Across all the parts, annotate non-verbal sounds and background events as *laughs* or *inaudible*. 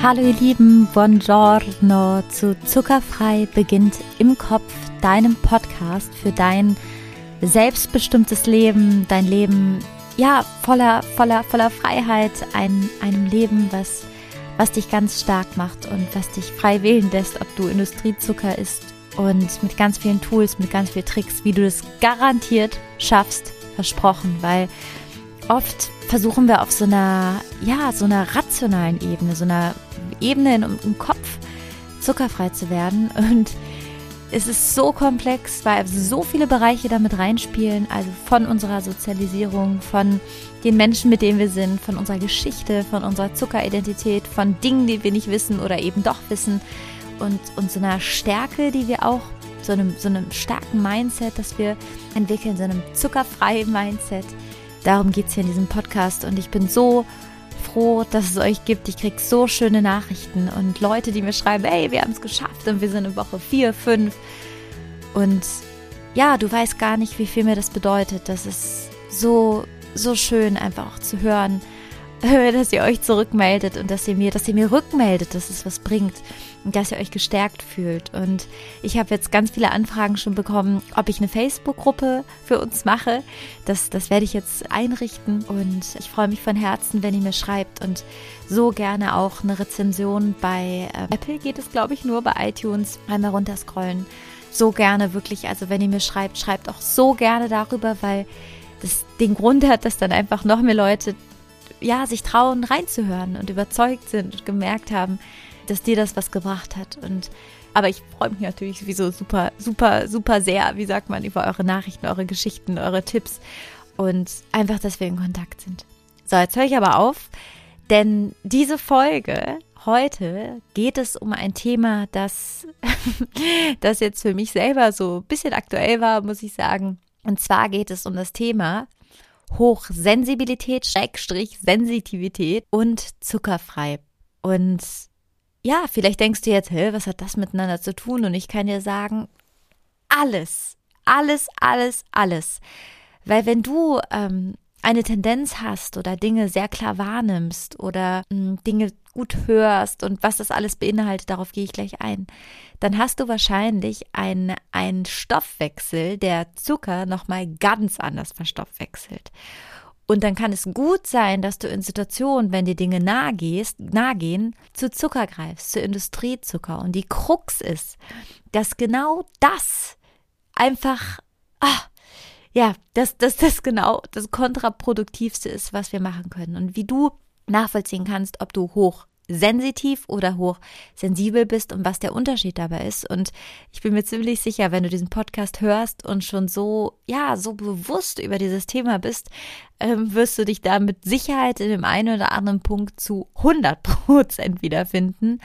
Hallo ihr Lieben, buongiorno. Zu Zuckerfrei beginnt im Kopf, deinem Podcast für dein selbstbestimmtes Leben, dein Leben ja voller voller voller Freiheit, ein einem Leben, was was dich ganz stark macht und was dich frei wählen lässt, ob du Industriezucker isst und mit ganz vielen Tools, mit ganz vielen Tricks, wie du das garantiert schaffst, versprochen, weil oft versuchen wir auf so einer, ja, so einer rationalen Ebene, so einer Ebene im, im Kopf zuckerfrei zu werden. *laughs* Und es ist so komplex, weil so viele Bereiche damit reinspielen, also von unserer Sozialisierung, von den Menschen, mit denen wir sind, von unserer Geschichte, von unserer Zuckeridentität, von Dingen, die wir nicht wissen oder eben doch wissen und, und so einer Stärke, die wir auch, so einem, so einem starken Mindset, das wir entwickeln, so einem zuckerfreien Mindset. Darum geht es hier in diesem Podcast und ich bin so froh, dass es euch gibt. Ich kriege so schöne Nachrichten und Leute, die mir schreiben, hey, wir haben es geschafft und wir sind in Woche 4, 5. Und ja, du weißt gar nicht, wie viel mir das bedeutet. Das ist so, so schön einfach auch zu hören, *laughs* dass ihr euch zurückmeldet und dass ihr mir, dass ihr mir rückmeldet, dass es was bringt dass ihr euch gestärkt fühlt. Und ich habe jetzt ganz viele Anfragen schon bekommen, ob ich eine Facebook-Gruppe für uns mache. Das, das werde ich jetzt einrichten und ich freue mich von Herzen, wenn ihr mir schreibt und so gerne auch eine Rezension bei äh, Apple geht es, glaube ich, nur bei iTunes. Einmal runterscrollen. So gerne wirklich, also wenn ihr mir schreibt, schreibt auch so gerne darüber, weil das den Grund hat, dass dann einfach noch mehr Leute ja, sich trauen reinzuhören und überzeugt sind und gemerkt haben, dass dir das was gebracht hat. Und aber ich freue mich natürlich sowieso super, super, super sehr, wie sagt man, über eure Nachrichten, eure Geschichten, eure Tipps und einfach, dass wir in Kontakt sind. So, jetzt höre ich aber auf, denn diese Folge heute geht es um ein Thema, das, *laughs* das jetzt für mich selber so ein bisschen aktuell war, muss ich sagen. Und zwar geht es um das Thema Hochsensibilität, Schrägstrich, Sensitivität und zuckerfrei. Und ja, vielleicht denkst du jetzt, hä, was hat das miteinander zu tun? Und ich kann dir sagen, alles, alles, alles, alles. Weil wenn du ähm, eine Tendenz hast oder Dinge sehr klar wahrnimmst oder mh, hm, Dinge gut hörst und was das alles beinhaltet, darauf gehe ich gleich ein, dann hast du wahrscheinlich einen, einen Stoffwechsel, der Zucker nochmal ganz anders verstoffwechselt. Und dann kann es gut sein, dass du in Situationen, wenn dir Dinge nahe gehst, nahe gehen, zu Zucker greifst, zu Industriezucker. Und die Krux ist, dass genau das einfach, ah, ja, dass das, das genau das kontraproduktivste ist, was wir machen können. Und wie du nachvollziehen kannst, ob du hoch sensitiv oder hochsensibel bist und was der Unterschied dabei ist. Und ich bin mir ziemlich sicher, wenn du diesen Podcast hörst und schon so, ja, so bewusst über dieses Thema bist, ähm, wirst du dich da mit Sicherheit in dem einen oder anderen Punkt zu 100 Prozent wiederfinden.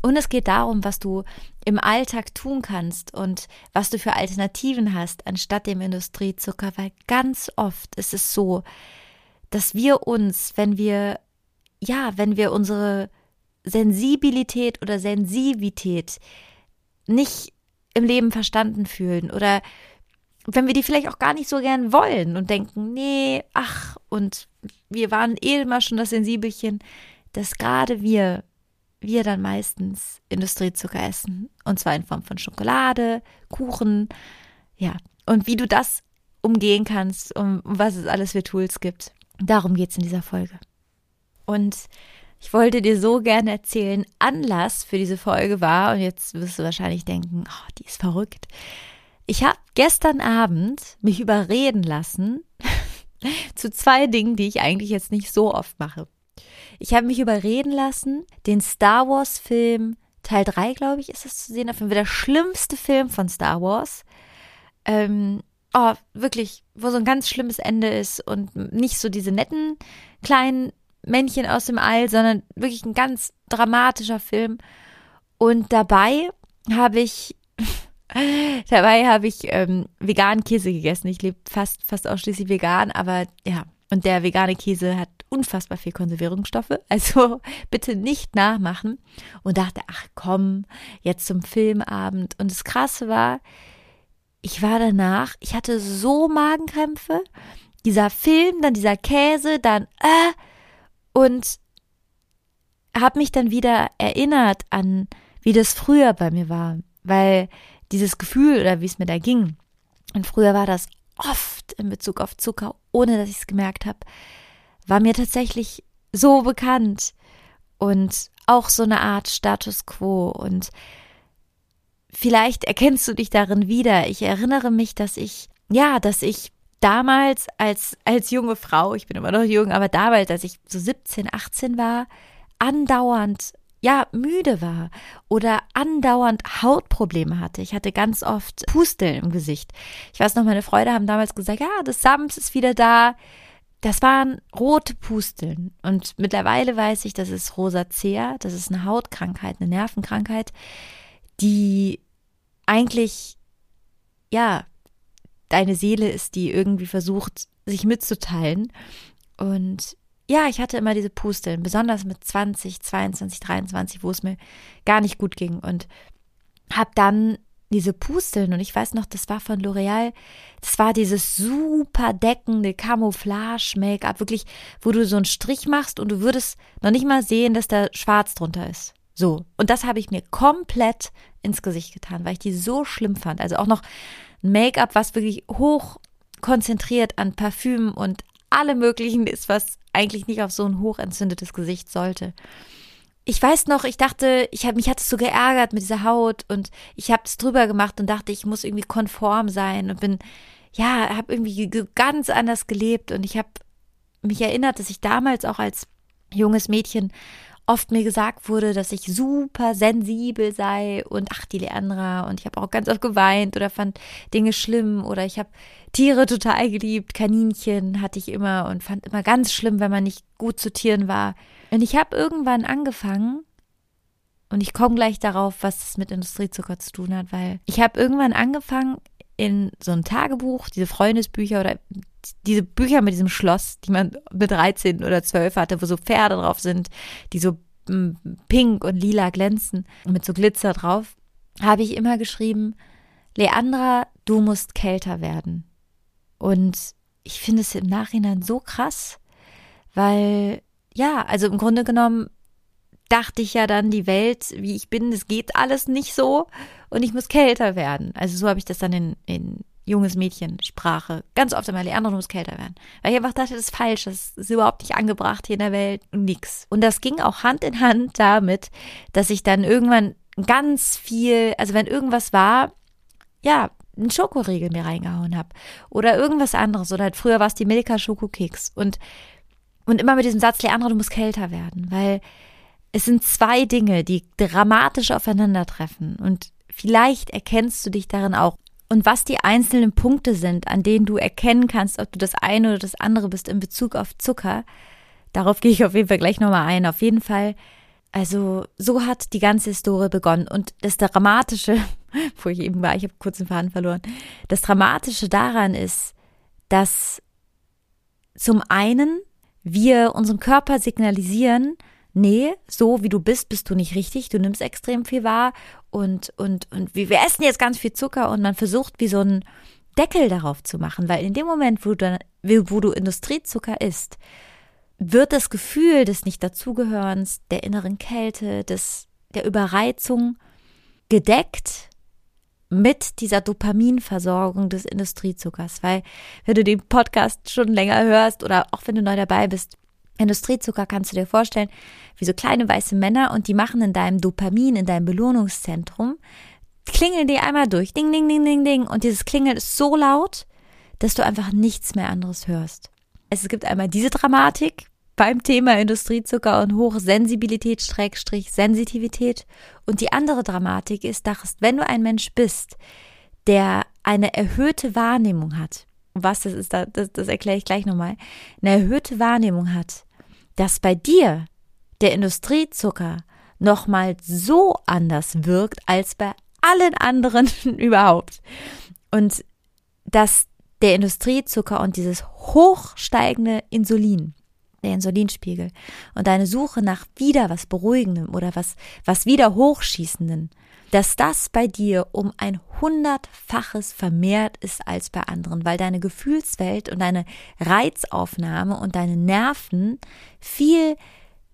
Und es geht darum, was du im Alltag tun kannst und was du für Alternativen hast, anstatt dem Industriezucker, weil ganz oft ist es so, dass wir uns, wenn wir ja, wenn wir unsere Sensibilität oder Sensivität nicht im Leben verstanden fühlen oder wenn wir die vielleicht auch gar nicht so gern wollen und denken, nee, ach, und wir waren eh immer schon das Sensibelchen, dass gerade wir, wir dann meistens Industriezucker essen. Und zwar in Form von Schokolade, Kuchen, ja. Und wie du das umgehen kannst, um was es alles für Tools gibt. Darum geht es in dieser Folge. Und ich wollte dir so gerne erzählen, Anlass für diese Folge war, und jetzt wirst du wahrscheinlich denken, oh, die ist verrückt. Ich habe gestern Abend mich überreden lassen *laughs* zu zwei Dingen, die ich eigentlich jetzt nicht so oft mache. Ich habe mich überreden lassen, den Star Wars Film Teil 3, glaube ich, ist es zu sehen, auf jeden Fall der schlimmste Film von Star Wars. Ähm, oh, wirklich, wo so ein ganz schlimmes Ende ist und nicht so diese netten kleinen Männchen aus dem All, sondern wirklich ein ganz dramatischer Film. Und dabei habe ich *laughs* dabei habe ich ähm, veganen Käse gegessen. Ich lebe fast fast ausschließlich vegan, aber ja. Und der vegane Käse hat unfassbar viel Konservierungsstoffe. *laughs* Also bitte nicht nachmachen. Und dachte, ach komm, jetzt zum Filmabend. Und das Krasse war, ich war danach, ich hatte so Magenkrämpfe. Dieser Film, dann dieser Käse, dann äh, und habe mich dann wieder erinnert an, wie das früher bei mir war, weil dieses Gefühl oder wie es mir da ging. Und früher war das oft in Bezug auf Zucker, ohne dass ich es gemerkt habe, war mir tatsächlich so bekannt und auch so eine Art Status quo und vielleicht erkennst du dich darin wieder. Ich erinnere mich, dass ich, ja, dass ich damals als, als junge Frau, ich bin immer noch jung, aber damals, als ich so 17, 18 war, andauernd ja, müde war oder andauernd Hautprobleme hatte. Ich hatte ganz oft Pusteln im Gesicht. Ich weiß noch, meine Freunde haben damals gesagt, ja, das Sams ist wieder da. Das waren rote Pusteln. Und mittlerweile weiß ich, das ist Rosacea. Das ist eine Hautkrankheit, eine Nervenkrankheit, die eigentlich, ja, deine Seele ist, die irgendwie versucht, sich mitzuteilen. Und ja, ich hatte immer diese Pusteln, besonders mit 20, 22, 23, wo es mir gar nicht gut ging. Und habe dann diese Pusteln und ich weiß noch, das war von L'Oreal, das war dieses super deckende Camouflage-Make-up, wirklich, wo du so einen Strich machst und du würdest noch nicht mal sehen, dass da schwarz drunter ist. So. Und das habe ich mir komplett ins Gesicht getan, weil ich die so schlimm fand. Also auch noch Make-up, was wirklich hoch konzentriert an Parfüm und alle möglichen ist, was eigentlich nicht auf so ein hochentzündetes Gesicht sollte. Ich weiß noch, ich dachte, ich habe mich hat es so geärgert mit dieser Haut und ich habe es drüber gemacht und dachte, ich muss irgendwie konform sein und bin ja, habe irgendwie ganz anders gelebt und ich habe mich erinnert, dass ich damals auch als junges Mädchen oft mir gesagt wurde, dass ich super sensibel sei und ach, die Leandra und ich habe auch ganz oft geweint oder fand Dinge schlimm oder ich habe Tiere total geliebt, Kaninchen hatte ich immer und fand immer ganz schlimm, wenn man nicht gut zu Tieren war. Und ich habe irgendwann angefangen, und ich komme gleich darauf, was das mit Industriezucker zu tun hat, weil ich habe irgendwann angefangen, in so ein Tagebuch, diese Freundesbücher oder diese Bücher mit diesem Schloss, die man mit 13 oder 12 hatte, wo so Pferde drauf sind, die so mm, pink und lila glänzen mit so Glitzer drauf, habe ich immer geschrieben, Leandra, du musst kälter werden. Und ich finde es im Nachhinein so krass, weil, ja, also im Grunde genommen dachte ich ja dann, die Welt, wie ich bin, es geht alles nicht so und ich muss kälter werden. Also so habe ich das dann in, in junges Mädchensprache ganz oft einmal lernen, du musst kälter werden. Weil ich einfach dachte, das ist falsch, das ist überhaupt nicht angebracht hier in der Welt nix. Und das ging auch Hand in Hand damit, dass ich dann irgendwann ganz viel, also wenn irgendwas war, ja, einen Schokoriegel mir reingehauen habe oder irgendwas anderes oder halt früher war es die Milka Schokokeks und und immer mit diesem Satz, Leandra, du musst kälter werden, weil es sind zwei Dinge, die dramatisch aufeinandertreffen und vielleicht erkennst du dich darin auch. Und was die einzelnen Punkte sind, an denen du erkennen kannst, ob du das eine oder das andere bist in Bezug auf Zucker, darauf gehe ich auf jeden Fall gleich nochmal ein. Auf jeden Fall also so hat die ganze Historie begonnen. Und das Dramatische, *laughs* wo ich eben war, ich habe kurz den Faden verloren, das Dramatische daran ist, dass zum einen wir unserem Körper signalisieren, nee, so wie du bist, bist du nicht richtig, du nimmst extrem viel wahr und, und, und wir essen jetzt ganz viel Zucker und man versucht wie so einen Deckel darauf zu machen, weil in dem Moment, wo du, wo du Industriezucker isst, wird das Gefühl des Nicht-Dazugehörens, der inneren Kälte, des, der Überreizung gedeckt mit dieser Dopaminversorgung des Industriezuckers. Weil, wenn du den Podcast schon länger hörst oder auch wenn du neu dabei bist, Industriezucker kannst du dir vorstellen, wie so kleine weiße Männer und die machen in deinem Dopamin, in deinem Belohnungszentrum, klingeln die einmal durch, ding, ding, ding, ding, ding. Und dieses Klingeln ist so laut, dass du einfach nichts mehr anderes hörst. Es gibt einmal diese Dramatik, beim Thema Industriezucker und Hochsensibilität, Schrägstrich, Sensitivität. Und die andere Dramatik ist, dass wenn du ein Mensch bist, der eine erhöhte Wahrnehmung hat, was das ist, das, das erkläre ich gleich nochmal, eine erhöhte Wahrnehmung hat, dass bei dir der Industriezucker nochmal so anders wirkt als bei allen anderen *laughs* überhaupt. Und dass der Industriezucker und dieses hochsteigende Insulin der Insulinspiegel und deine Suche nach wieder was Beruhigendem oder was, was wieder Hochschießenden, dass das bei dir um ein hundertfaches vermehrt ist als bei anderen, weil deine Gefühlswelt und deine Reizaufnahme und deine Nerven viel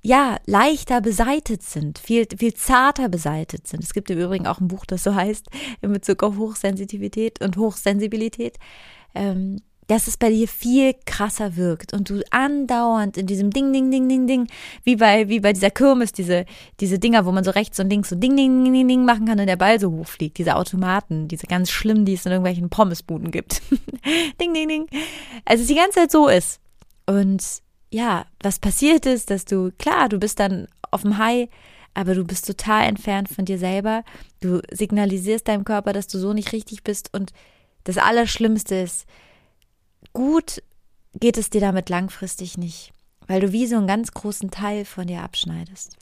ja, leichter beseitet sind, viel, viel zarter beseitet sind. Es gibt im Übrigen auch ein Buch, das so heißt, in Bezug auf Hochsensitivität und Hochsensibilität, ähm, dass es bei dir viel krasser wirkt und du andauernd in diesem Ding, Ding, Ding, Ding, Ding, wie bei, wie bei dieser Kirmes, diese, diese Dinger, wo man so rechts und links so Ding, Ding, Ding, Ding, Ding machen kann und der Ball so hochfliegt, diese Automaten, diese ganz schlimmen, die es in irgendwelchen Pommesbuden gibt. *laughs* ding, ding, ding. Also es die ganze Zeit so ist. Und ja, was passiert ist, dass du, klar, du bist dann auf dem High, aber du bist total entfernt von dir selber. Du signalisierst deinem Körper, dass du so nicht richtig bist. Und das Allerschlimmste ist, gut geht es dir damit langfristig nicht, weil du wie so einen ganz großen Teil von dir abschneidest.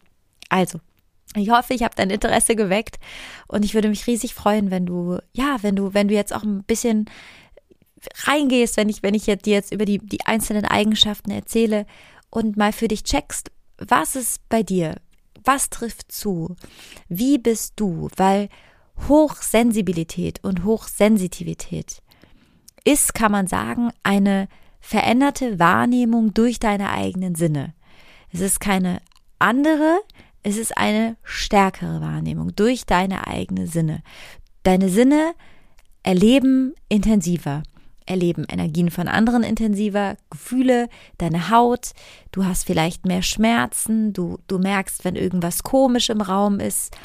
Also, ich hoffe, ich habe dein Interesse geweckt und ich würde mich riesig freuen, wenn du, ja, wenn du, wenn du jetzt auch ein bisschen reingehst, wenn ich, wenn ich dir jetzt über die, die einzelnen Eigenschaften erzähle und mal für dich checkst, was ist bei dir? Was trifft zu? Wie bist du? Weil Hochsensibilität und Hochsensitivität ist, kann man sagen, eine veränderte Wahrnehmung durch deine eigenen Sinne. Es ist keine andere, es ist eine stärkere Wahrnehmung durch deine eigenen Sinne. Deine Sinne erleben intensiver erleben Energien von anderen intensiver, Gefühle, deine Haut, du hast vielleicht mehr Schmerzen, du, du merkst, wenn irgendwas komisch im Raum ist,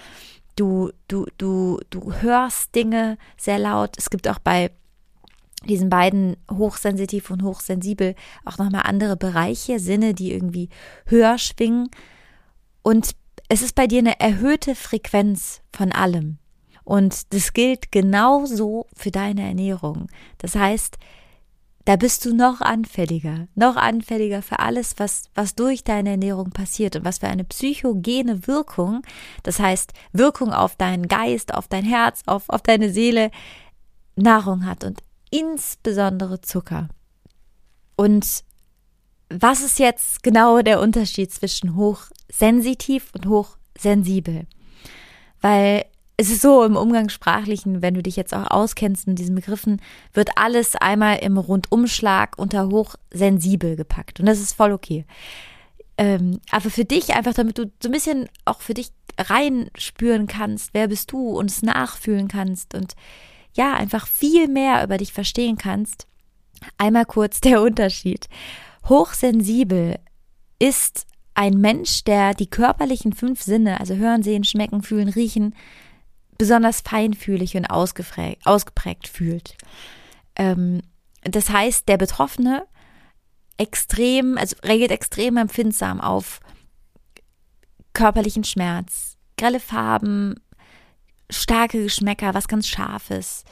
du, du, du, du hörst Dinge sehr laut. Es gibt auch bei diesen beiden hochsensitiv und hochsensibel auch nochmal andere Bereiche, Sinne, die irgendwie höher schwingen. Und es ist bei dir eine erhöhte Frequenz von allem. Und das gilt genauso für deine Ernährung. Das heißt, da bist du noch anfälliger, noch anfälliger für alles, was, was durch deine Ernährung passiert und was für eine psychogene Wirkung, das heißt Wirkung auf deinen Geist, auf dein Herz, auf, auf deine Seele, Nahrung hat und insbesondere Zucker. Und was ist jetzt genau der Unterschied zwischen hochsensitiv und hochsensibel? Weil es ist so im Umgangssprachlichen, wenn du dich jetzt auch auskennst in diesen Begriffen, wird alles einmal im Rundumschlag unter hochsensibel gepackt. Und das ist voll okay. Ähm, aber für dich einfach, damit du so ein bisschen auch für dich reinspüren kannst, wer bist du und es nachfühlen kannst und ja, einfach viel mehr über dich verstehen kannst. Einmal kurz der Unterschied. Hochsensibel ist ein Mensch, der die körperlichen fünf Sinne, also hören, sehen, schmecken, fühlen, riechen, besonders feinfühlig und ausgeprägt, ausgeprägt fühlt. Ähm, das heißt, der Betroffene extrem, also reagiert extrem empfindsam auf körperlichen Schmerz, grelle Farben, starke Geschmäcker, was ganz Scharfes,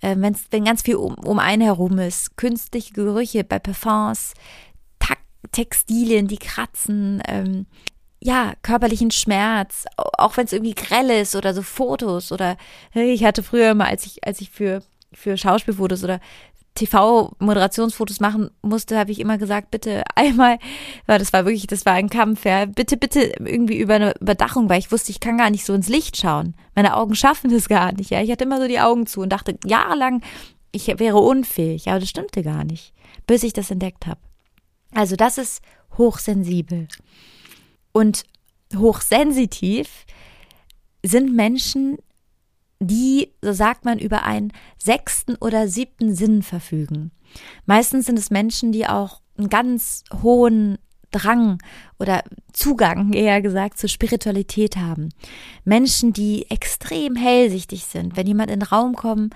äh, wenn's, wenn ganz viel um, um einen herum ist, künstliche Gerüche bei Parfums, Textilien, die kratzen, ähm, ja, körperlichen Schmerz, auch wenn es irgendwie grell ist oder so Fotos oder ich hatte früher mal, als ich, als ich für, für Schauspielfotos oder TV-Moderationsfotos machen musste, habe ich immer gesagt, bitte einmal, weil das war wirklich, das war ein Kampf, ja, bitte, bitte irgendwie über eine Überdachung, weil ich wusste, ich kann gar nicht so ins Licht schauen. Meine Augen schaffen das gar nicht, ja. Ich hatte immer so die Augen zu und dachte jahrelang, ich wäre unfähig, aber das stimmte gar nicht, bis ich das entdeckt habe. Also das ist hochsensibel. Und hochsensitiv sind Menschen, die, so sagt man, über einen sechsten oder siebten Sinn verfügen. Meistens sind es Menschen, die auch einen ganz hohen Drang oder Zugang, eher gesagt, zur Spiritualität haben. Menschen, die extrem hellsichtig sind. Wenn jemand in den Raum kommen,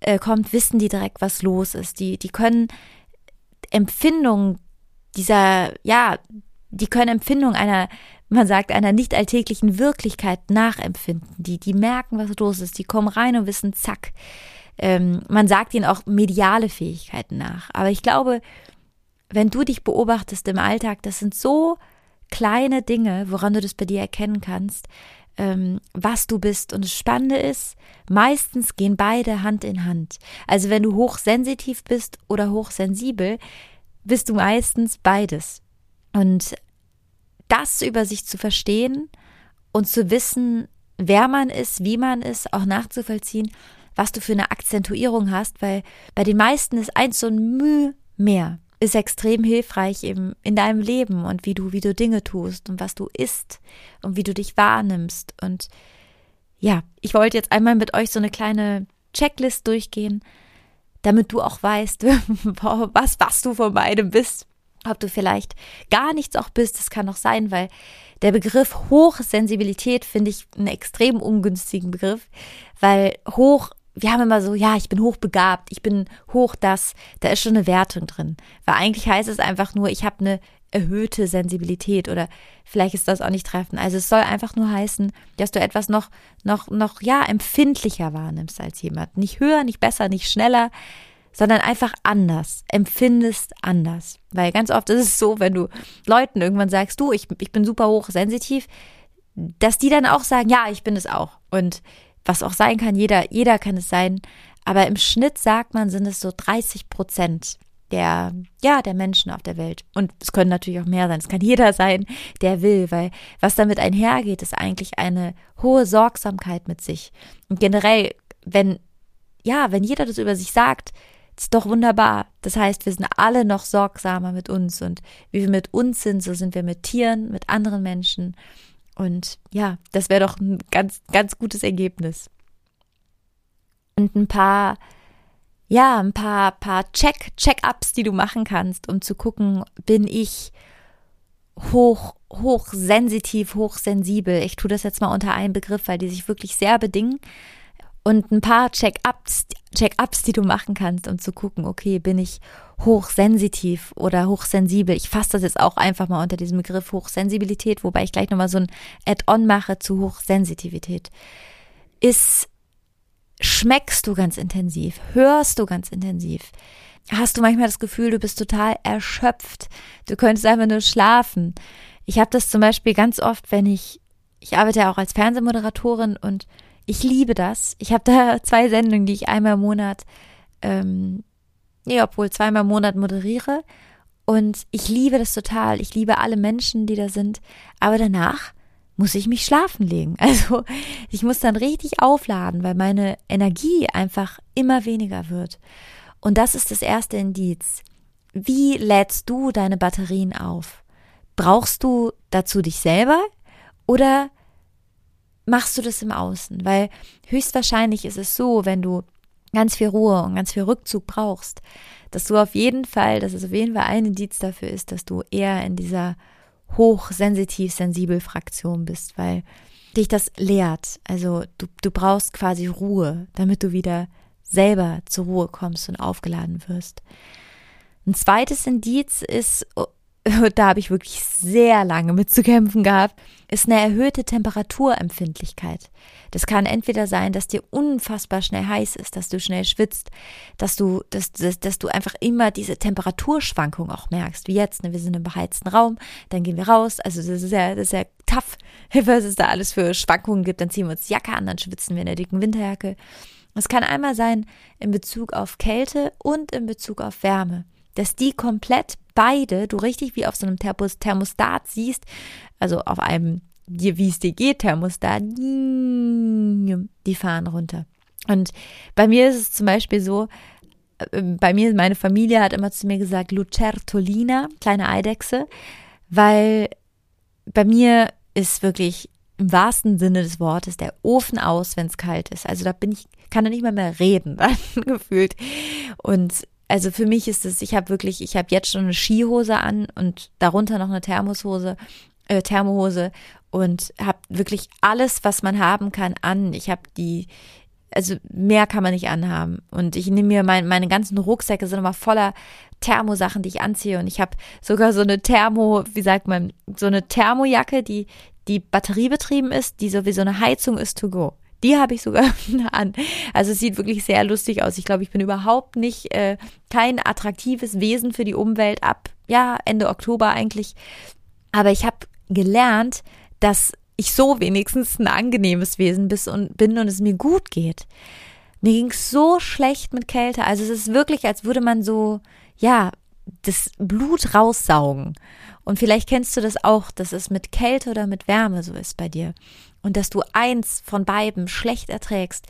äh, kommt, wissen die direkt, was los ist. Die, die können Empfindungen dieser, ja, die können Empfindungen einer, man sagt, einer nicht alltäglichen Wirklichkeit nachempfinden. Die, die merken, was los ist. Die kommen rein und wissen, zack. Ähm, man sagt ihnen auch mediale Fähigkeiten nach. Aber ich glaube, wenn du dich beobachtest im Alltag, das sind so kleine Dinge, woran du das bei dir erkennen kannst, ähm, was du bist. Und das Spannende ist, meistens gehen beide Hand in Hand. Also wenn du hochsensitiv bist oder hochsensibel, bist du meistens beides. Und das über sich zu verstehen und zu wissen, wer man ist, wie man ist, auch nachzuvollziehen, was du für eine Akzentuierung hast, weil bei den meisten ist eins so ein Mühe mehr. ist extrem hilfreich eben in deinem Leben und wie du, wie du Dinge tust und was du isst und wie du dich wahrnimmst. Und ja, ich wollte jetzt einmal mit euch so eine kleine Checklist durchgehen, damit du auch weißt, *laughs* was, was du von beidem bist. Ob du vielleicht gar nichts auch bist, das kann auch sein, weil der Begriff Hochsensibilität finde ich einen extrem ungünstigen Begriff, weil hoch wir haben immer so, ja, ich bin hochbegabt, ich bin hoch das, da ist schon eine Wertung drin. Weil eigentlich heißt es einfach nur, ich habe eine erhöhte Sensibilität oder vielleicht ist das auch nicht treffend. Also es soll einfach nur heißen, dass du etwas noch, noch, noch, ja, empfindlicher wahrnimmst als jemand. Nicht höher, nicht besser, nicht schneller, sondern einfach anders, empfindest anders. Weil ganz oft ist es so, wenn du Leuten irgendwann sagst, du, ich, ich bin super hochsensitiv, dass die dann auch sagen, ja, ich bin es auch. Und was auch sein kann, jeder, jeder kann es sein. Aber im Schnitt sagt man, sind es so 30 Prozent der, ja, der Menschen auf der Welt. Und es können natürlich auch mehr sein. Es kann jeder sein, der will, weil was damit einhergeht, ist eigentlich eine hohe Sorgsamkeit mit sich. Und generell, wenn, ja, wenn jeder das über sich sagt, ist doch wunderbar. Das heißt, wir sind alle noch sorgsamer mit uns und wie wir mit uns sind, so sind wir mit Tieren, mit anderen Menschen. Und ja, das wäre doch ein ganz, ganz gutes Ergebnis. Und ein paar, ja, ein paar, paar Check, Check-ups, die du machen kannst, um zu gucken, bin ich hoch, hochsensitiv, hochsensibel. Ich tue das jetzt mal unter einen Begriff, weil die sich wirklich sehr bedingen und ein paar Check-ups, Check-ups, die du machen kannst, um zu gucken, okay, bin ich hochsensitiv oder hochsensibel. Ich fasse das jetzt auch einfach mal unter diesem Begriff Hochsensibilität, wobei ich gleich nochmal so ein Add-on mache zu Hochsensitivität. Ist, schmeckst du ganz intensiv? Hörst du ganz intensiv? Hast du manchmal das Gefühl, du bist total erschöpft? Du könntest einfach nur schlafen. Ich habe das zum Beispiel ganz oft, wenn ich, ich arbeite ja auch als Fernsehmoderatorin und ich liebe das. Ich habe da *laughs* zwei Sendungen, die ich einmal im Monat, ähm, nee, obwohl zweimal im Monat moderiere. Und ich liebe das total. Ich liebe alle Menschen, die da sind. Aber danach muss ich mich schlafen legen. *laughs* Also ich muss dann richtig aufladen, weil meine Energie einfach immer weniger wird. Und das ist das erste Indiz. Wie lädst du deine Batterien auf? Brauchst du dazu dich selber oder machst du das im Außen? Weil höchstwahrscheinlich ist es so, wenn du ganz viel Ruhe und ganz viel Rückzug brauchst, dass du auf jeden Fall, dass es auf jeden Fall ein Indiz dafür ist, dass du eher in dieser hochsensitiv sensibel Fraktion bist, weil dich das lehrt. Also du, du brauchst quasi Ruhe, damit du wieder selber zur Ruhe kommst und aufgeladen wirst. Ein zweites Indiz ist, *laughs* da habe ich wirklich sehr lange mit zu kämpfen gehabt, ist eine erhöhte Temperaturempfindlichkeit. Das kann entweder sein, dass dir unfassbar schnell heiß ist, dass du schnell schwitzt, dass du, dass, dass, dass du einfach immer diese Temperaturschwankung auch merkst, wie jetzt, ne, wir sind im beheizten Raum, dann gehen wir raus, also das ist ja, das ist ja tough, *laughs* was es da alles für Schwankungen gibt, dann ziehen wir uns Jacke an, dann schwitzen wir in der dicken Winterjacke. Es kann einmal sein in Bezug auf Kälte und in Bezug auf Wärme dass die komplett beide, du richtig wie auf so einem Thermostat siehst, also auf einem, wie es dir geht, Thermostat, die fahren runter. Und bei mir ist es zum Beispiel so, äh, bei mir, meine Familie hat immer zu mir gesagt, Lucertolina, kleine Eidechse, weil bei mir ist wirklich im wahrsten Sinne des Wortes der Ofen aus, wenn es kalt ist. Also da bin ich, kann da nicht mal mehr reden, dann *laughs* gefühlt. Und also für mich ist es, ich habe wirklich, ich habe jetzt schon eine Skihose an und darunter noch eine Thermoshose, äh, Thermohose und habe wirklich alles, was man haben kann, an. Ich habe die, also mehr kann man nicht anhaben. Und ich nehme mir mein, meine ganzen Rucksäcke sind immer voller Thermosachen, die ich anziehe. Und ich habe sogar so eine Thermo, wie sagt man, so eine Thermojacke, die die batteriebetrieben ist, die so wie so eine Heizung ist to go. Die habe ich sogar *laughs* an. Also es sieht wirklich sehr lustig aus. Ich glaube, ich bin überhaupt nicht äh, kein attraktives Wesen für die Umwelt ab, ja, Ende Oktober eigentlich. Aber ich habe gelernt, dass ich so wenigstens ein angenehmes Wesen bin und, bin und es mir gut geht. Mir ging es so schlecht mit Kälte. Also es ist wirklich, als würde man so, ja, das Blut raussaugen. Und vielleicht kennst du das auch, dass es mit Kälte oder mit Wärme so ist bei dir und dass du eins von beiden schlecht erträgst.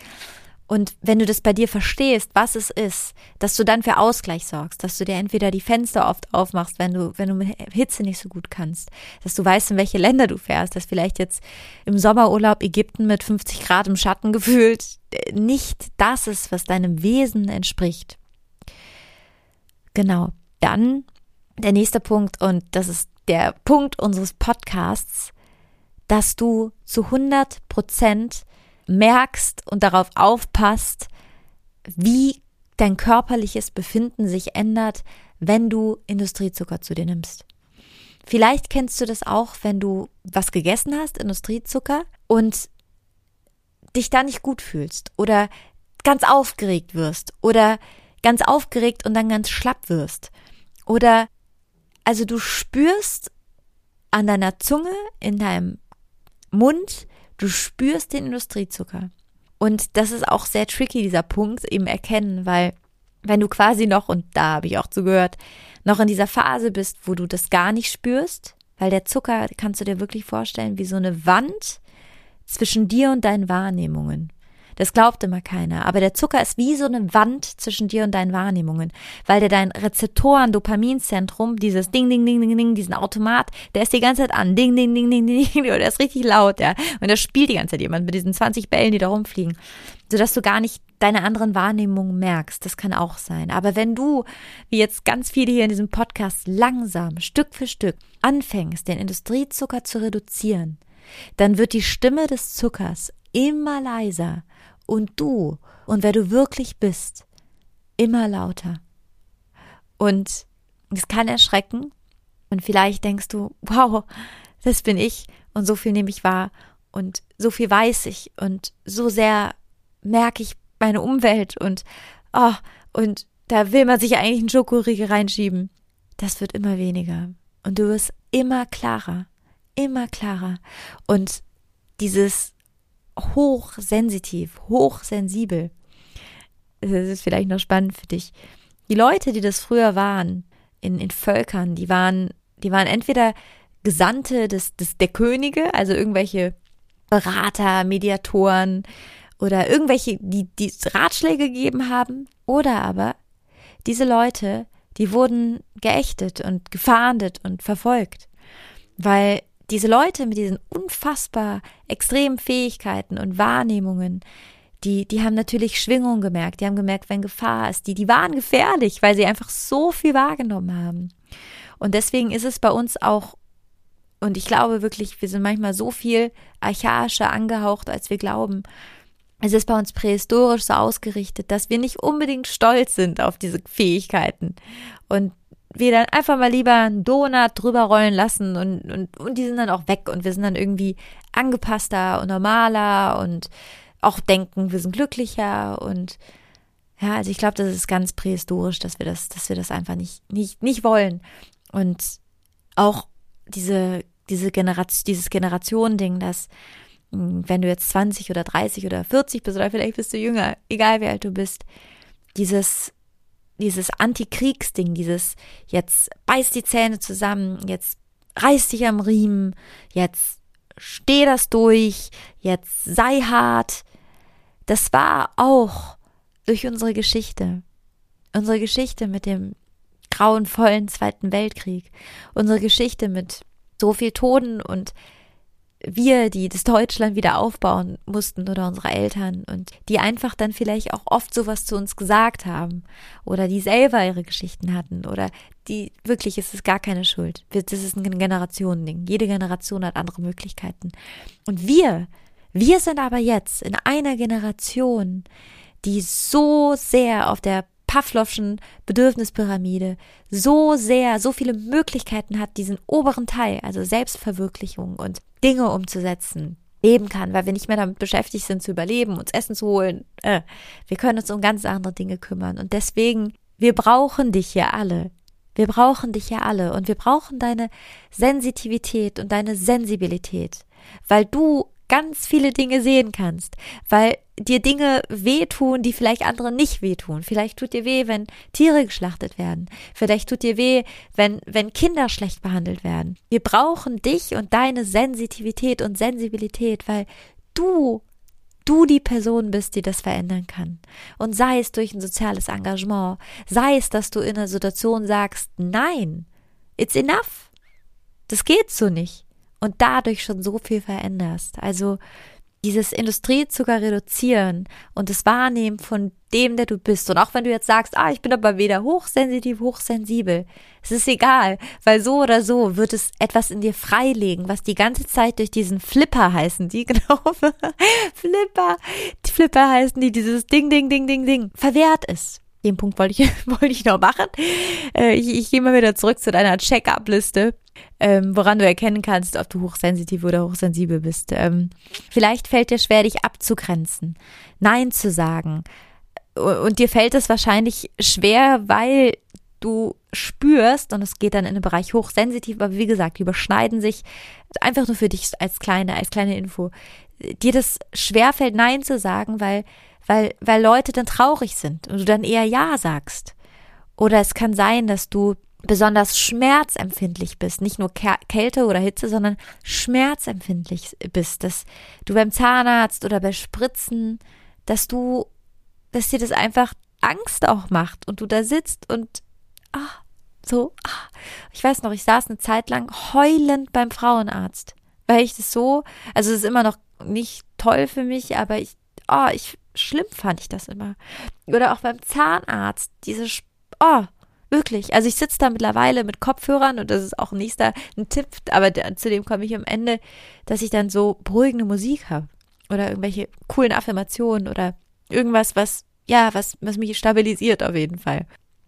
Und wenn du das bei dir verstehst, was es ist, dass du dann für Ausgleich sorgst, dass du dir entweder die Fenster oft aufmachst, wenn du, wenn du mit Hitze nicht so gut kannst, dass du weißt, in welche Länder du fährst, dass vielleicht jetzt im Sommerurlaub Ägypten mit 50 Grad im Schatten gefühlt äh, nicht das ist, was deinem Wesen entspricht. Genau. Dann der nächste Punkt und das ist der Punkt unseres Podcasts, dass du zu 100 Prozent merkst und darauf aufpasst, wie dein körperliches Befinden sich ändert, wenn du Industriezucker zu dir nimmst. Vielleicht kennst du das auch, wenn du was gegessen hast, Industriezucker, und dich da nicht gut fühlst oder ganz aufgeregt wirst oder ganz aufgeregt und dann ganz schlapp wirst. Oder also du spürst an deiner Zunge, in deinem Mund, Du spürst den Industriezucker. Und das ist auch sehr tricky, dieser Punkt, eben erkennen, weil wenn du quasi noch, und da habe ich auch zugehört, noch in dieser Phase bist, wo du das gar nicht spürst, weil der Zucker, kannst du dir wirklich vorstellen, wie so eine Wand zwischen dir und deinen Wahrnehmungen. Das glaubt immer keiner. Aber der Zucker ist wie so eine Wand zwischen dir und deinen Wahrnehmungen, weil der dein Rezeptoren, Dopaminzentrum, dieses Ding, Ding, Ding, Ding, Ding, diesen Automat, der ist die ganze Zeit an. Ding, Ding, Ding, Ding, Ding, Ding, und der ist richtig laut, ja. Und da spielt die ganze Zeit jemand mit diesen 20 Bällen, die da rumfliegen. Sodass du gar nicht deine anderen Wahrnehmungen merkst. Das kann auch sein. Aber wenn du, wie jetzt ganz viele hier in diesem Podcast, langsam, Stück für Stück anfängst, den Industriezucker zu reduzieren, dann wird die Stimme des Zuckers immer leiser und du und wer du wirklich bist immer lauter. Und es kann erschrecken und vielleicht denkst du, wow, das bin ich und so viel nehme ich wahr und so viel weiß ich und so sehr merke ich meine Umwelt und oh, und da will man sich eigentlich einen Schokoriegel reinschieben. Das wird immer weniger und du wirst immer klarer, immer klarer und dieses hochsensitiv, hochsensibel. Das ist vielleicht noch spannend für dich. Die Leute, die das früher waren, in, in Völkern, die waren, die waren entweder Gesandte des, des, der Könige, also irgendwelche Berater, Mediatoren oder irgendwelche, die, die Ratschläge gegeben haben, oder aber diese Leute, die wurden geächtet und gefahndet und verfolgt, weil diese Leute mit diesen unfassbar extremen Fähigkeiten und Wahrnehmungen, die, die haben natürlich Schwingungen gemerkt, die haben gemerkt, wenn Gefahr ist, die, die waren gefährlich, weil sie einfach so viel wahrgenommen haben. Und deswegen ist es bei uns auch, und ich glaube wirklich, wir sind manchmal so viel archaischer angehaucht, als wir glauben. Es ist bei uns prähistorisch so ausgerichtet, dass wir nicht unbedingt stolz sind auf diese Fähigkeiten. Und wir dann einfach mal lieber einen Donut drüber rollen lassen und, und, und die sind dann auch weg und wir sind dann irgendwie angepasster und normaler und auch denken, wir sind glücklicher und ja, also ich glaube, das ist ganz prähistorisch, dass wir das, dass wir das einfach nicht, nicht, nicht wollen. Und auch diese, diese Generation, dieses Generationending, dass hm, wenn du jetzt 20 oder 30 oder 40 bist oder vielleicht bist du jünger, egal wie alt du bist, dieses dieses Antikriegsding, dieses jetzt beiß die Zähne zusammen, jetzt reiß dich am Riemen, jetzt steh das durch, jetzt sei hart. Das war auch durch unsere Geschichte. Unsere Geschichte mit dem grauenvollen Zweiten Weltkrieg. Unsere Geschichte mit so viel Toten und wir, die das Deutschland wieder aufbauen mussten oder unsere Eltern und die einfach dann vielleicht auch oft sowas zu uns gesagt haben oder die selber ihre Geschichten hatten oder die wirklich ist es gar keine Schuld. Das ist ein Generationending. Jede Generation hat andere Möglichkeiten. Und wir, wir sind aber jetzt in einer Generation, die so sehr auf der Pavlovschen Bedürfnispyramide so sehr, so viele Möglichkeiten hat, diesen oberen Teil, also Selbstverwirklichung und Dinge umzusetzen, leben kann, weil wir nicht mehr damit beschäftigt sind zu überleben, uns Essen zu holen. Äh, wir können uns um ganz andere Dinge kümmern. Und deswegen, wir brauchen dich hier alle. Wir brauchen dich hier alle und wir brauchen deine Sensitivität und deine Sensibilität, weil du ganz viele Dinge sehen kannst, weil dir Dinge wehtun, die vielleicht anderen nicht wehtun. Vielleicht tut dir weh, wenn Tiere geschlachtet werden. Vielleicht tut dir weh, wenn, wenn Kinder schlecht behandelt werden. Wir brauchen dich und deine Sensitivität und Sensibilität, weil du du die Person bist, die das verändern kann. Und sei es durch ein soziales Engagement, sei es, dass du in einer Situation sagst, nein, it's enough. Das geht so nicht. Und dadurch schon so viel veränderst. Also dieses Industriezucker reduzieren und das Wahrnehmen von dem, der du bist. Und auch wenn du jetzt sagst, ah, ich bin aber weder hochsensitiv, hochsensibel, es ist egal, weil so oder so wird es etwas in dir freilegen, was die ganze Zeit durch diesen Flipper heißen, die *laughs* genau, Flipper, die Flipper heißen, die dieses Ding, Ding, Ding, Ding, Ding, verwehrt ist. Den Punkt wollte ich, *laughs* wollte ich noch machen. Äh, ich, ich gehe mal wieder zurück zu deiner Check-up-Liste ähm, woran du erkennen kannst, ob du hochsensitiv oder hochsensibel bist. Ähm, vielleicht fällt dir schwer, dich abzugrenzen, Nein zu sagen. Und dir fällt es wahrscheinlich schwer, weil du spürst, und es geht dann in den Bereich hochsensitiv, aber wie gesagt, die überschneiden sich einfach nur für dich als kleine, als kleine Info. Dir das schwer fällt, Nein zu sagen, weil, weil, weil Leute dann traurig sind und du dann eher Ja sagst. Oder es kann sein, dass du besonders schmerzempfindlich bist, nicht nur Kälte oder Hitze, sondern schmerzempfindlich bist, dass du beim Zahnarzt oder bei Spritzen, dass du, dass dir das einfach Angst auch macht und du da sitzt und ah, so, ah. ich weiß noch, ich saß eine Zeit lang heulend beim Frauenarzt, weil ich das so, also es ist immer noch nicht toll für mich, aber ich, oh, ich, schlimm fand ich das immer. Oder auch beim Zahnarzt, diese, oh, Wirklich. Also ich sitze da mittlerweile mit Kopfhörern und das ist auch nächster ein Tipp, aber zu dem komme ich am Ende, dass ich dann so beruhigende Musik habe oder irgendwelche coolen Affirmationen oder irgendwas, was ja, was was mich stabilisiert auf jeden Fall.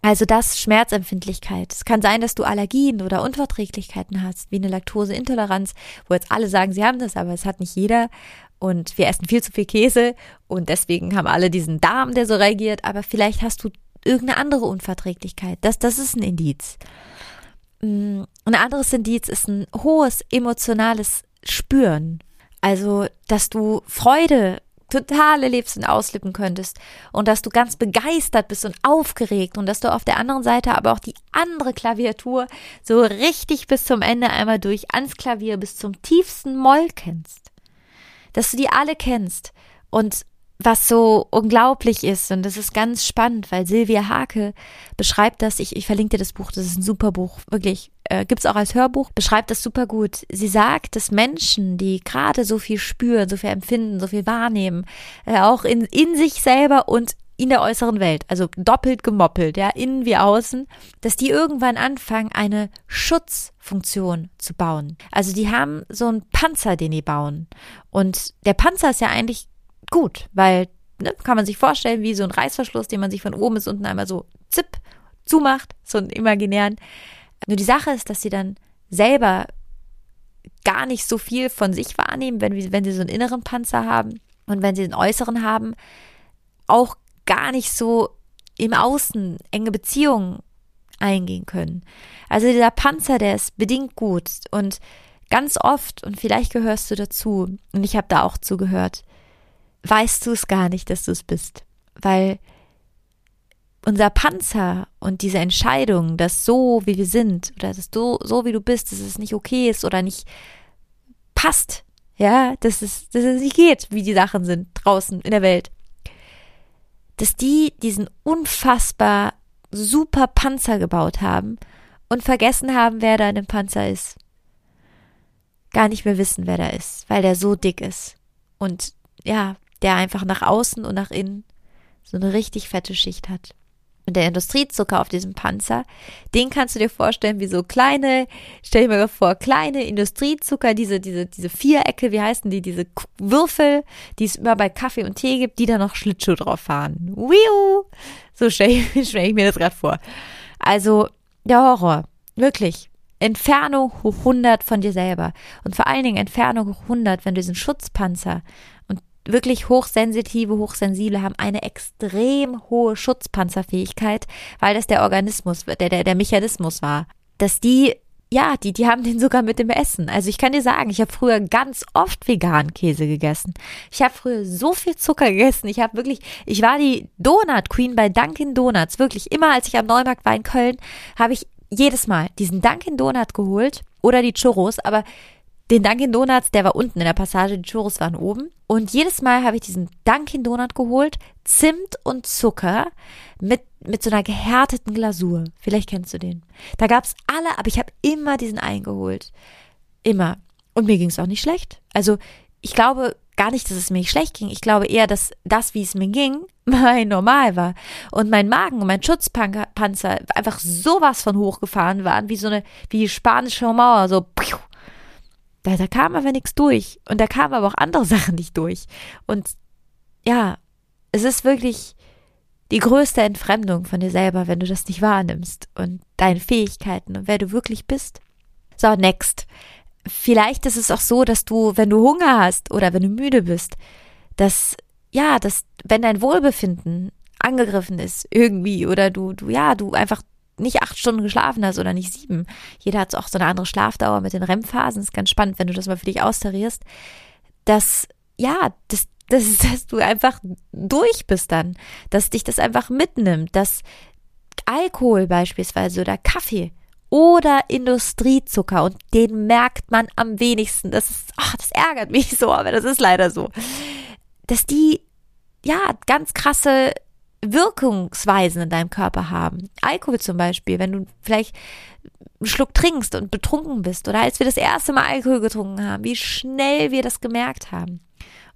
Also das Schmerzempfindlichkeit. Es kann sein, dass du Allergien oder Unverträglichkeiten hast, wie eine Laktoseintoleranz, wo jetzt alle sagen, sie haben das, aber es hat nicht jeder. Und wir essen viel zu viel Käse und deswegen haben alle diesen Darm, der so reagiert. Aber vielleicht hast du irgendeine andere Unverträglichkeit. Das, das ist ein Indiz. Mm, ein anderes Indiz ist ein hohes emotionales Spüren. Also, dass du Freude total erlebst und auslippen könntest und dass du ganz begeistert bist und aufgeregt und dass du auf der anderen Seite aber auch die andere Klaviatur so richtig bis zum Ende einmal durch ans Klavier bis zum tiefsten Moll kennst. Dass du die alle kennst und was so unglaublich ist, und das ist ganz spannend, weil Silvia Hake beschreibt das, ich, ich verlinke dir das Buch, das ist ein super Buch, wirklich, äh, gibt auch als Hörbuch, beschreibt das super gut. Sie sagt, dass Menschen, die gerade so viel spüren, so viel empfinden, so viel wahrnehmen, äh, auch in, in sich selber und in der äußeren Welt, also doppelt gemoppelt, ja, innen wie außen, dass die irgendwann anfangen, eine Schutzfunktion zu bauen. Also die haben so einen Panzer, den die bauen. Und der Panzer ist ja eigentlich gut, weil ne, kann man sich vorstellen, wie so ein Reißverschluss, den man sich von oben bis unten einmal so zipp zumacht, so einen imaginären. Nur die Sache ist, dass sie dann selber gar nicht so viel von sich wahrnehmen, wenn, wenn sie so einen inneren Panzer haben und wenn sie den äußeren haben, auch gar nicht so im Außen enge Beziehungen eingehen können. Also dieser Panzer, der ist bedingt gut und ganz oft, und vielleicht gehörst du dazu, und ich habe da auch zugehört, weißt du es gar nicht, dass du es bist. Weil unser Panzer und diese Entscheidung, dass so wie wir sind oder dass du so wie du bist, dass es nicht okay ist oder nicht passt, ja, dass es, dass es nicht geht, wie die Sachen sind draußen in der Welt, dass die diesen unfassbar super Panzer gebaut haben und vergessen haben, wer da in dem Panzer ist. Gar nicht mehr wissen, wer da ist, weil der so dick ist. Und ja, der einfach nach außen und nach innen so eine richtig fette Schicht hat. Und der Industriezucker auf diesem Panzer, den kannst du dir vorstellen wie so kleine, stell dir mal vor, kleine Industriezucker, diese, diese, diese Vierecke, wie heißen die, diese Würfel, die es immer bei Kaffee und Tee gibt, die da noch Schlittschuh drauf fahren. Wiu! So stelle ich, *laughs* stell ich mir das gerade vor. Also, der Horror. Wirklich. Entfernung hoch 100 von dir selber. Und vor allen Dingen Entfernung hoch 100, wenn du diesen Schutzpanzer wirklich hochsensitive, hochsensible haben eine extrem hohe Schutzpanzerfähigkeit, weil das der Organismus, der, der, der Mechanismus war. Dass die, ja, die, die haben den sogar mit dem Essen. Also ich kann dir sagen, ich habe früher ganz oft veganen Käse gegessen. Ich habe früher so viel Zucker gegessen. Ich habe wirklich, ich war die Donut Queen bei Dunkin Donuts. Wirklich, immer als ich am Neumarkt war in Köln, habe ich jedes Mal diesen Dunkin Donut geholt oder die Churros, aber den Dunkin Donuts, der war unten in der Passage, die Churros waren oben. Und jedes Mal habe ich diesen Dunkin Donut geholt, Zimt und Zucker mit, mit so einer gehärteten Glasur. Vielleicht kennst du den. Da gab's alle, aber ich habe immer diesen eingeholt. Immer. Und mir ging's auch nicht schlecht. Also ich glaube gar nicht, dass es mir schlecht ging. Ich glaube eher, dass das, wie es mir ging, *laughs* mein Normal war. Und mein Magen und mein Schutzpanzer einfach sowas von hochgefahren waren, wie so eine, wie die spanische Mauer, so, da, da kam aber nichts durch. Und da kamen aber auch andere *laughs* Sachen nicht durch. Und ja, es ist wirklich die größte Entfremdung von dir selber, wenn du das nicht wahrnimmst und deine Fähigkeiten und wer du wirklich bist. So, next. Vielleicht ist es auch so, dass du, wenn du Hunger hast oder wenn du müde bist, dass, ja, dass, wenn dein Wohlbefinden angegriffen ist irgendwie oder du, du, ja, du einfach nicht acht Stunden geschlafen hast oder nicht sieben. Jeder hat auch so eine andere Schlafdauer mit den REM-Phasen. Ist ganz spannend, wenn du das mal für dich austarierst. Dass, ja, das, das *laughs* dass du einfach durch bist dann. Dass dich das einfach mitnimmt. Dass Alkohol beispielsweise oder Kaffee oder Industriezucker und den merkt man am wenigsten. Das ist, ach, das ärgert mich so, aber das ist leider so. Dass die, ja, ganz krasse Wirkungsweisen in deinem Körper haben. Alkohol zum Beispiel, wenn du vielleicht einen Schluck trinkst und betrunken bist oder als wir das erste Mal Alkohol getrunken haben, wie schnell wir das gemerkt haben.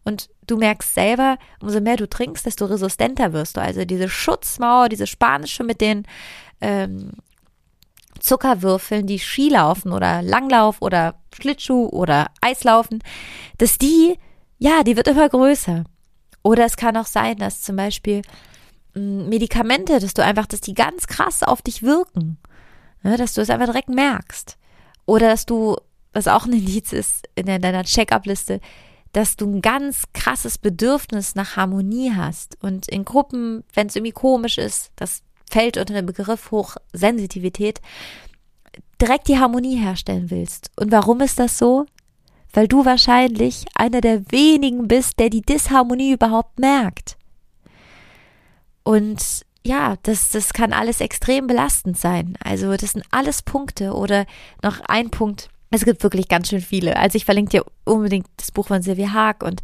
Und du merkst selber, umso mehr du trinkst, desto resistenter wirst du. Also diese Schutzmauer, diese spanische mit den ähm, Zuckerwürfeln, die Skilaufen oder Langlauf oder Schlittschuh oder Eislaufen, dass die, ja, die wird immer größer. Oder es kann auch sein, dass zum Beispiel Medikamente, dass du einfach, dass die ganz krass auf dich wirken. Ne, dass du es einfach direkt merkst. Oder dass du, was auch ein Indiz ist in deiner Check-up-Liste, dass du ein ganz krasses Bedürfnis nach Harmonie hast. Und in Gruppen, wenn es irgendwie komisch ist, das fällt unter den Begriff Hochsensitivität, direkt die Harmonie herstellen willst. Und warum ist das so? Weil du wahrscheinlich einer der wenigen bist, der die Disharmonie überhaupt merkt. Und ja, das, das kann alles extrem belastend sein. Also das sind alles Punkte oder noch ein Punkt. Es gibt wirklich ganz schön viele. Also ich verlinke dir unbedingt das Buch von Silvia Haag und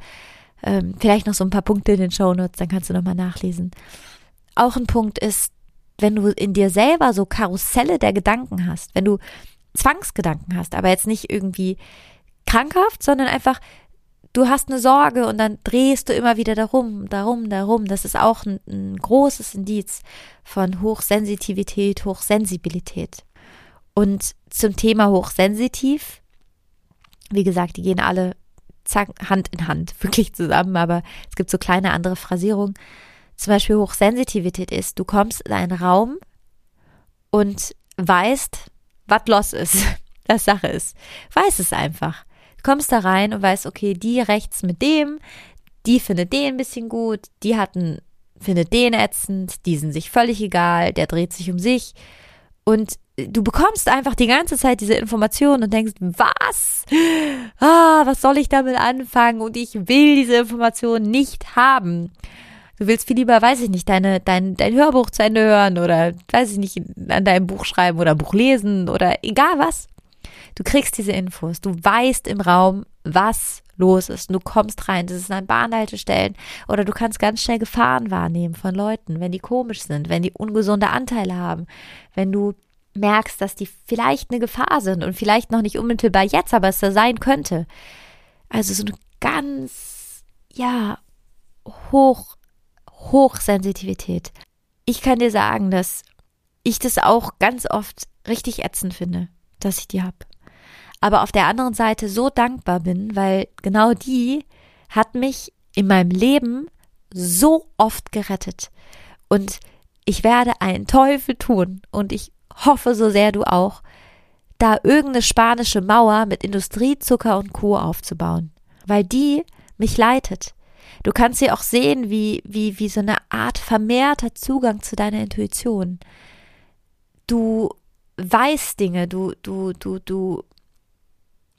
ähm, vielleicht noch so ein paar Punkte in den Shownotes, dann kannst du nochmal nachlesen. Auch ein Punkt ist, wenn du in dir selber so Karusselle der Gedanken hast, wenn du Zwangsgedanken hast, aber jetzt nicht irgendwie krankhaft, sondern einfach du hast eine Sorge und dann drehst du immer wieder darum, darum, darum. Das ist auch ein, ein großes Indiz von Hochsensitivität, Hochsensibilität. Und zum Thema hochsensitiv, wie gesagt, die gehen alle zack, Hand in Hand, *laughs* wirklich zusammen, aber es gibt so kleine andere Phrasierungen. Zum Beispiel Hochsensitivität ist, du kommst in einen Raum und weißt, was los ist, *laughs* was Sache ist. Weiß es einfach kommst da rein und weißt, okay, die rechts mit dem, die findet den ein bisschen gut, die hatten, findet den ätzend, die sind sich völlig egal, der dreht sich um sich. Und du bekommst einfach die ganze Zeit diese Informationen und denkst, was? Ah, was soll ich damit anfangen? Und ich will diese Information nicht haben. Du willst viel lieber, weiß ich nicht, deine, dein, dein Hörbuch zu Ende hören oder, weiß ich nicht, an deinem Buch schreiben oder Buch lesen oder egal was. Du kriegst diese Infos, du weißt im Raum, was los ist. Du kommst rein, das ist an Bahnhaltestellen oder du kannst ganz schnell Gefahren wahrnehmen von Leuten, wenn die komisch sind, wenn die ungesunde Anteile haben, wenn du merkst, dass die vielleicht eine Gefahr sind und vielleicht noch nicht unmittelbar jetzt, aber es da sein könnte. Also so eine ganz, ja, hoch, Hochsensitivität. Ich kann dir sagen, dass ich das auch ganz oft richtig ätzend finde, dass ich die habe aber auf der anderen Seite so dankbar bin, weil genau die hat mich in meinem Leben so oft gerettet. Und ich werde einen Teufel tun und ich hoffe so sehr du auch, da irgendeine spanische Mauer mit Industriezucker und Co. aufzubauen, weil die mich leitet. Du kannst sie auch sehen, wie, wie, wie so eine Art vermehrter Zugang zu deiner Intuition. Du weißt Dinge, du, du, du, du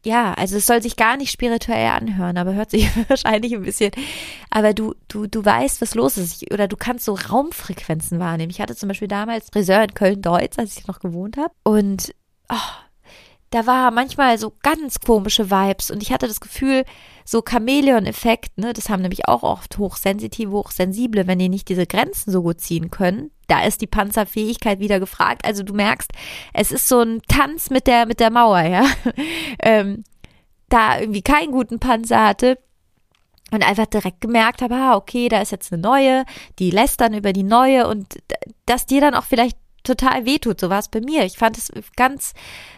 ja, also es soll sich gar nicht spirituell anhören, aber hört sich *laughs* wahrscheinlich ein bisschen. Aber du, du, du weißt, was los ist. Oder du kannst so Raumfrequenzen wahrnehmen. Ich hatte zum Beispiel damals Friseur in Köln-Deutz, als ich noch gewohnt habe. Und oh, da war manchmal so ganz komische Vibes und ich hatte das Gefühl, so Chamäleon-Effekt, ne, das haben nämlich auch oft hochsensitive, hochsensible, wenn die nicht diese Grenzen so gut ziehen können. Da ist die Panzerfähigkeit wieder gefragt. Also du merkst, es ist so ein Tanz mit der, mit der Mauer, ja. *laughs* ähm, da irgendwie keinen guten Panzer hatte, und einfach direkt gemerkt habe, ah, okay, da ist jetzt eine neue, die lässt dann über die neue und dass dir dann auch vielleicht total wehtut. So war es bei mir. Ich fand es ganz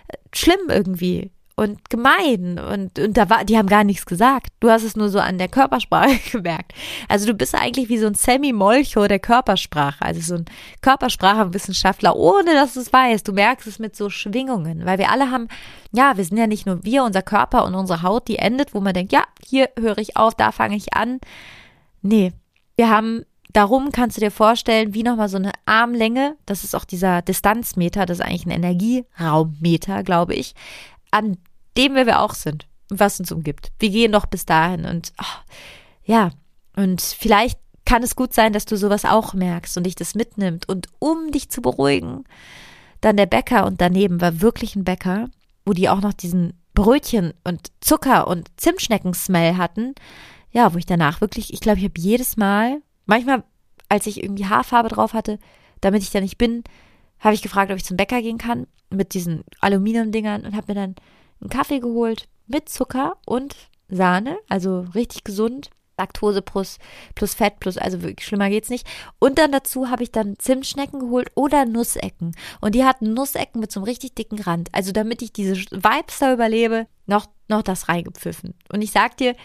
äh, schlimm irgendwie und gemein und, und da war, die haben gar nichts gesagt. Du hast es nur so an der Körpersprache *laughs* gemerkt. Also du bist eigentlich wie so ein Sammy Molcho der Körpersprache, also so ein Körpersprachenwissenschaftler, ohne dass du es weißt. Du merkst es mit so Schwingungen, weil wir alle haben, ja, wir sind ja nicht nur wir, unser Körper und unsere Haut, die endet, wo man denkt, ja, hier höre ich auf, da fange ich an. Nee, wir haben Darum kannst du dir vorstellen, wie nochmal so eine Armlänge, das ist auch dieser Distanzmeter, das ist eigentlich ein Energieraummeter, glaube ich, an dem wir auch sind und was uns umgibt. Wir gehen doch bis dahin und oh, ja, und vielleicht kann es gut sein, dass du sowas auch merkst und dich das mitnimmt und um dich zu beruhigen, dann der Bäcker und daneben war wirklich ein Bäcker, wo die auch noch diesen Brötchen und Zucker und Zimtschnecken-Smell hatten. Ja, wo ich danach wirklich, ich glaube, ich habe jedes Mal Manchmal, als ich irgendwie Haarfarbe drauf hatte, damit ich da nicht bin, habe ich gefragt, ob ich zum Bäcker gehen kann mit diesen Aluminiumdingern und habe mir dann einen Kaffee geholt mit Zucker und Sahne, also richtig gesund. Laktose plus, plus Fett plus, also wirklich schlimmer geht's nicht. Und dann dazu habe ich dann Zimtschnecken geholt oder Nussecken. Und die hatten Nussecken mit so einem richtig dicken Rand. Also damit ich diese Vibes da überlebe, noch, noch das reingepfiffen. Und ich sag dir,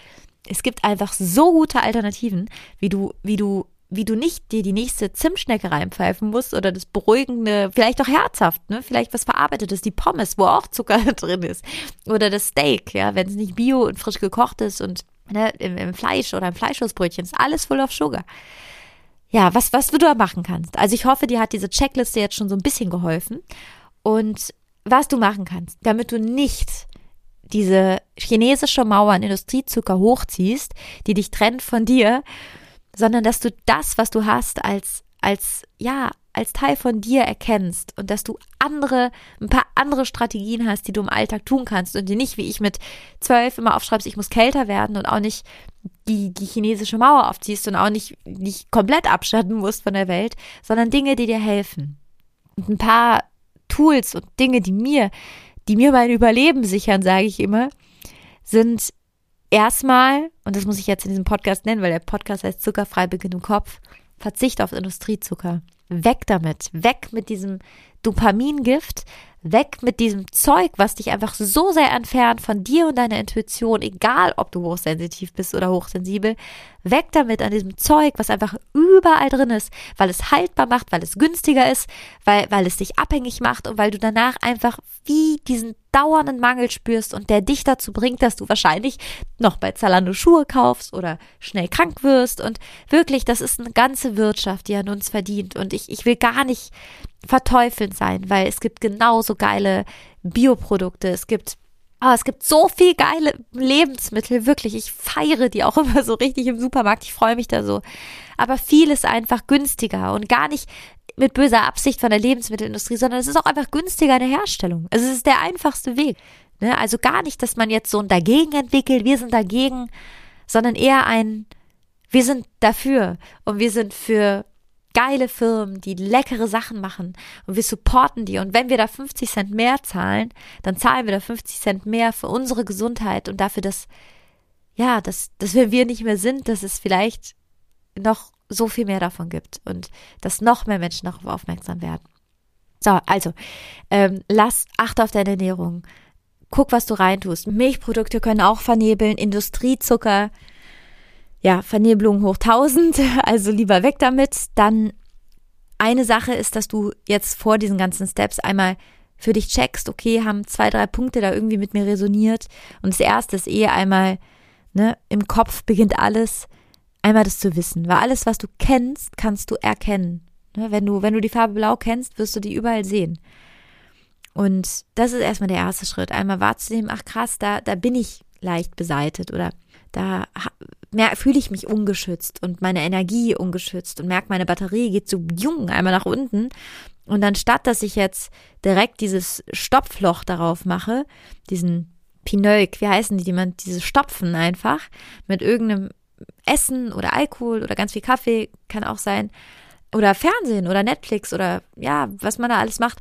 es gibt einfach so gute Alternativen, wie du, wie du, wie du nicht dir die nächste Zimtschnecke reinpfeifen musst oder das beruhigende, vielleicht auch herzhaft, ne? Vielleicht was verarbeitetes, die Pommes, wo auch Zucker *laughs* drin ist. Oder das Steak, ja, wenn es nicht bio und frisch gekocht ist und ne, im, im Fleisch oder im Fleischwurstbrötchen ist alles full of sugar. Ja, was, was du da machen kannst. Also ich hoffe, dir hat diese Checkliste jetzt schon so ein bisschen geholfen. Und was du machen kannst, damit du nicht diese chinesische Mauer an Industriezucker hochziehst, die dich trennt von dir, sondern dass du das, was du hast, als, als, ja, als Teil von dir erkennst und dass du andere, ein paar andere Strategien hast, die du im Alltag tun kannst und die nicht, wie ich mit zwölf immer aufschreibst, ich muss kälter werden und auch nicht die, die chinesische Mauer aufziehst und auch nicht, nicht komplett abschatten musst von der Welt, sondern Dinge, die dir helfen. Und ein paar Tools und Dinge, die mir die mir mein Überleben sichern, sage ich immer, sind erstmal, und das muss ich jetzt in diesem Podcast nennen, weil der Podcast heißt Zuckerfrei Beginn im Kopf, Verzicht auf Industriezucker. Weg damit. Weg mit diesem Dopamingift, weg mit diesem Zeug, was dich einfach so sehr entfernt von dir und deiner Intuition, egal ob du hochsensitiv bist oder hochsensibel, weg damit an diesem Zeug, was einfach überall drin ist, weil es haltbar macht, weil es günstiger ist, weil, weil es dich abhängig macht und weil du danach einfach wie diesen dauernden Mangel spürst und der dich dazu bringt, dass du wahrscheinlich noch bei Zalando Schuhe kaufst oder schnell krank wirst und wirklich, das ist eine ganze Wirtschaft, die an uns verdient und ich, ich will gar nicht verteufelnd sein, weil es gibt genauso geile Bioprodukte, es gibt Oh, es gibt so viel geile Lebensmittel, wirklich. Ich feiere die auch *laughs* immer so richtig im Supermarkt. Ich freue mich da so. Aber viel ist einfach günstiger und gar nicht mit böser Absicht von der Lebensmittelindustrie, sondern es ist auch einfach günstiger in der Herstellung. Also es ist der einfachste Weg. Ne? Also gar nicht, dass man jetzt so ein Dagegen entwickelt, wir sind dagegen, sondern eher ein, wir sind dafür und wir sind für geile Firmen, die leckere Sachen machen und wir supporten die. Und wenn wir da 50 Cent mehr zahlen, dann zahlen wir da 50 Cent mehr für unsere Gesundheit und dafür, dass, ja, dass, dass wenn wir nicht mehr sind, dass es vielleicht noch so viel mehr davon gibt und dass noch mehr Menschen darauf aufmerksam werden. So, also, ähm, lass, achte auf deine Ernährung. Guck, was du reintust. Milchprodukte können auch vernebeln, Industriezucker, ja, Vernebelung hoch 1000, *laughs* also lieber weg damit. Dann eine Sache ist, dass du jetzt vor diesen ganzen Steps einmal für dich checkst, okay, haben zwei, drei Punkte da irgendwie mit mir resoniert. Und das erste ist eh einmal, ne, im Kopf beginnt alles, einmal das zu wissen. Weil alles, was du kennst, kannst du erkennen. Ne, wenn du, wenn du die Farbe blau kennst, wirst du die überall sehen. Und das ist erstmal der erste Schritt. Einmal wahrzunehmen, ach krass, da, da bin ich leicht beseitet oder da fühle ich mich ungeschützt und meine Energie ungeschützt und merke, meine Batterie geht so jung einmal nach unten Und anstatt, dass ich jetzt direkt dieses Stopfloch darauf mache, diesen Pineuk, wie heißen die, die man, diese Stopfen einfach mit irgendeinem Essen oder Alkohol oder ganz viel Kaffee, kann auch sein, oder Fernsehen oder Netflix oder ja, was man da alles macht,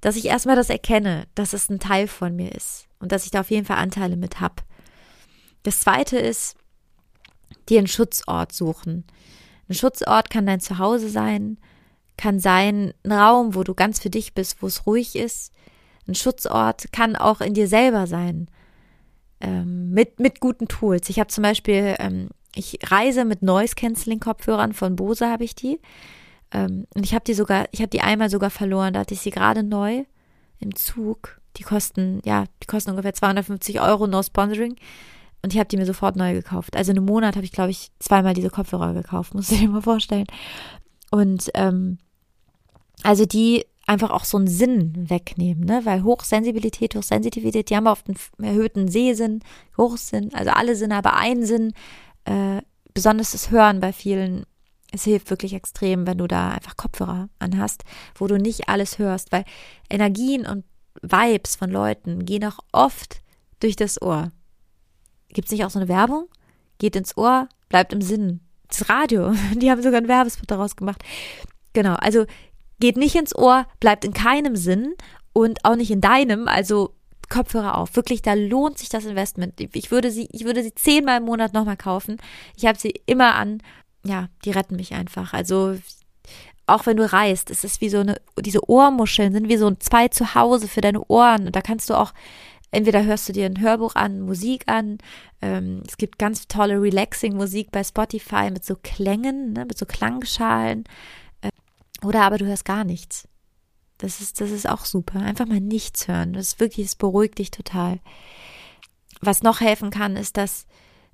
dass ich erstmal das erkenne, dass es ein Teil von mir ist und dass ich da auf jeden Fall Anteile mit habe. Das zweite ist, dir einen Schutzort suchen. Ein Schutzort kann dein Zuhause sein, kann sein ein Raum, wo du ganz für dich bist, wo es ruhig ist. Ein Schutzort kann auch in dir selber sein, ähm, mit, mit guten Tools. Ich habe zum Beispiel, ähm, ich reise mit Noise-Canceling-Kopfhörern von Bose, habe ich die. Ähm, und ich habe die sogar, ich habe die einmal sogar verloren, da hatte ich sie gerade neu im Zug. Die kosten, ja, die kosten ungefähr 250 Euro, no Sponsoring. Und ich habe die mir sofort neu gekauft. Also in einem Monat habe ich, glaube ich, zweimal diese Kopfhörer gekauft, *laughs* muss ich dir mal vorstellen. Und ähm, also die einfach auch so einen Sinn wegnehmen, ne? Weil Hochsensibilität, Hochsensitivität, die haben oft einen erhöhten Sehsinn, Geruchssinn, also alle Sinne, aber einen Sinn, äh, besonders das Hören bei vielen es hilft wirklich extrem, wenn du da einfach Kopfhörer anhast, wo du nicht alles hörst, weil Energien und Vibes von Leuten gehen auch oft durch das Ohr. Gibt es nicht auch so eine Werbung? Geht ins Ohr, bleibt im Sinn. Das Radio, *laughs* die haben sogar einen Werbespot daraus gemacht. Genau, also geht nicht ins Ohr, bleibt in keinem Sinn und auch nicht in deinem, also Kopfhörer auf. Wirklich, da lohnt sich das Investment. Ich würde sie, ich würde sie zehnmal im Monat nochmal kaufen. Ich habe sie immer an ja, die retten mich einfach. Also auch wenn du reist, es ist wie so eine, diese Ohrmuscheln sind wie so ein zwei zu Hause für deine Ohren. Und da kannst du auch, entweder hörst du dir ein Hörbuch an, Musik an. Ähm, es gibt ganz tolle Relaxing-Musik bei Spotify mit so Klängen, ne, mit so Klangschalen. Äh, oder aber du hörst gar nichts. Das ist, das ist auch super. Einfach mal nichts hören. Das ist wirklich, es beruhigt dich total. Was noch helfen kann, ist, dass,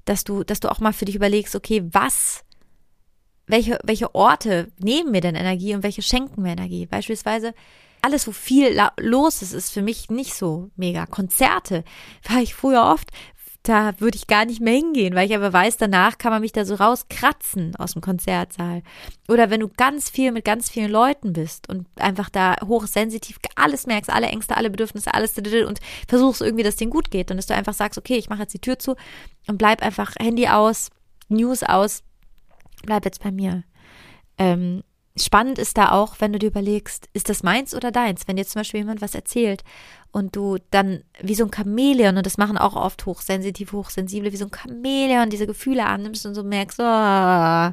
dass du, dass du auch mal für dich überlegst, okay, was welche, welche Orte nehmen mir denn Energie und welche schenken mir Energie? Beispielsweise alles, wo viel los ist, ist für mich nicht so mega. Konzerte war ich früher oft, da würde ich gar nicht mehr hingehen, weil ich aber weiß, danach kann man mich da so rauskratzen aus dem Konzertsaal. Oder wenn du ganz viel mit ganz vielen Leuten bist und einfach da hochsensitiv alles merkst, alle Ängste, alle Bedürfnisse, alles und versuchst irgendwie, dass es denen gut geht und dass du einfach sagst, okay, ich mache jetzt die Tür zu und bleib einfach Handy aus, News aus, bleib jetzt bei mir. Ähm, spannend ist da auch, wenn du dir überlegst, ist das meins oder deins? Wenn dir zum Beispiel jemand was erzählt und du dann wie so ein Chamäleon, und das machen auch oft hochsensitiv, hochsensible, wie so ein Chamäleon diese Gefühle annimmst und so merkst, oh,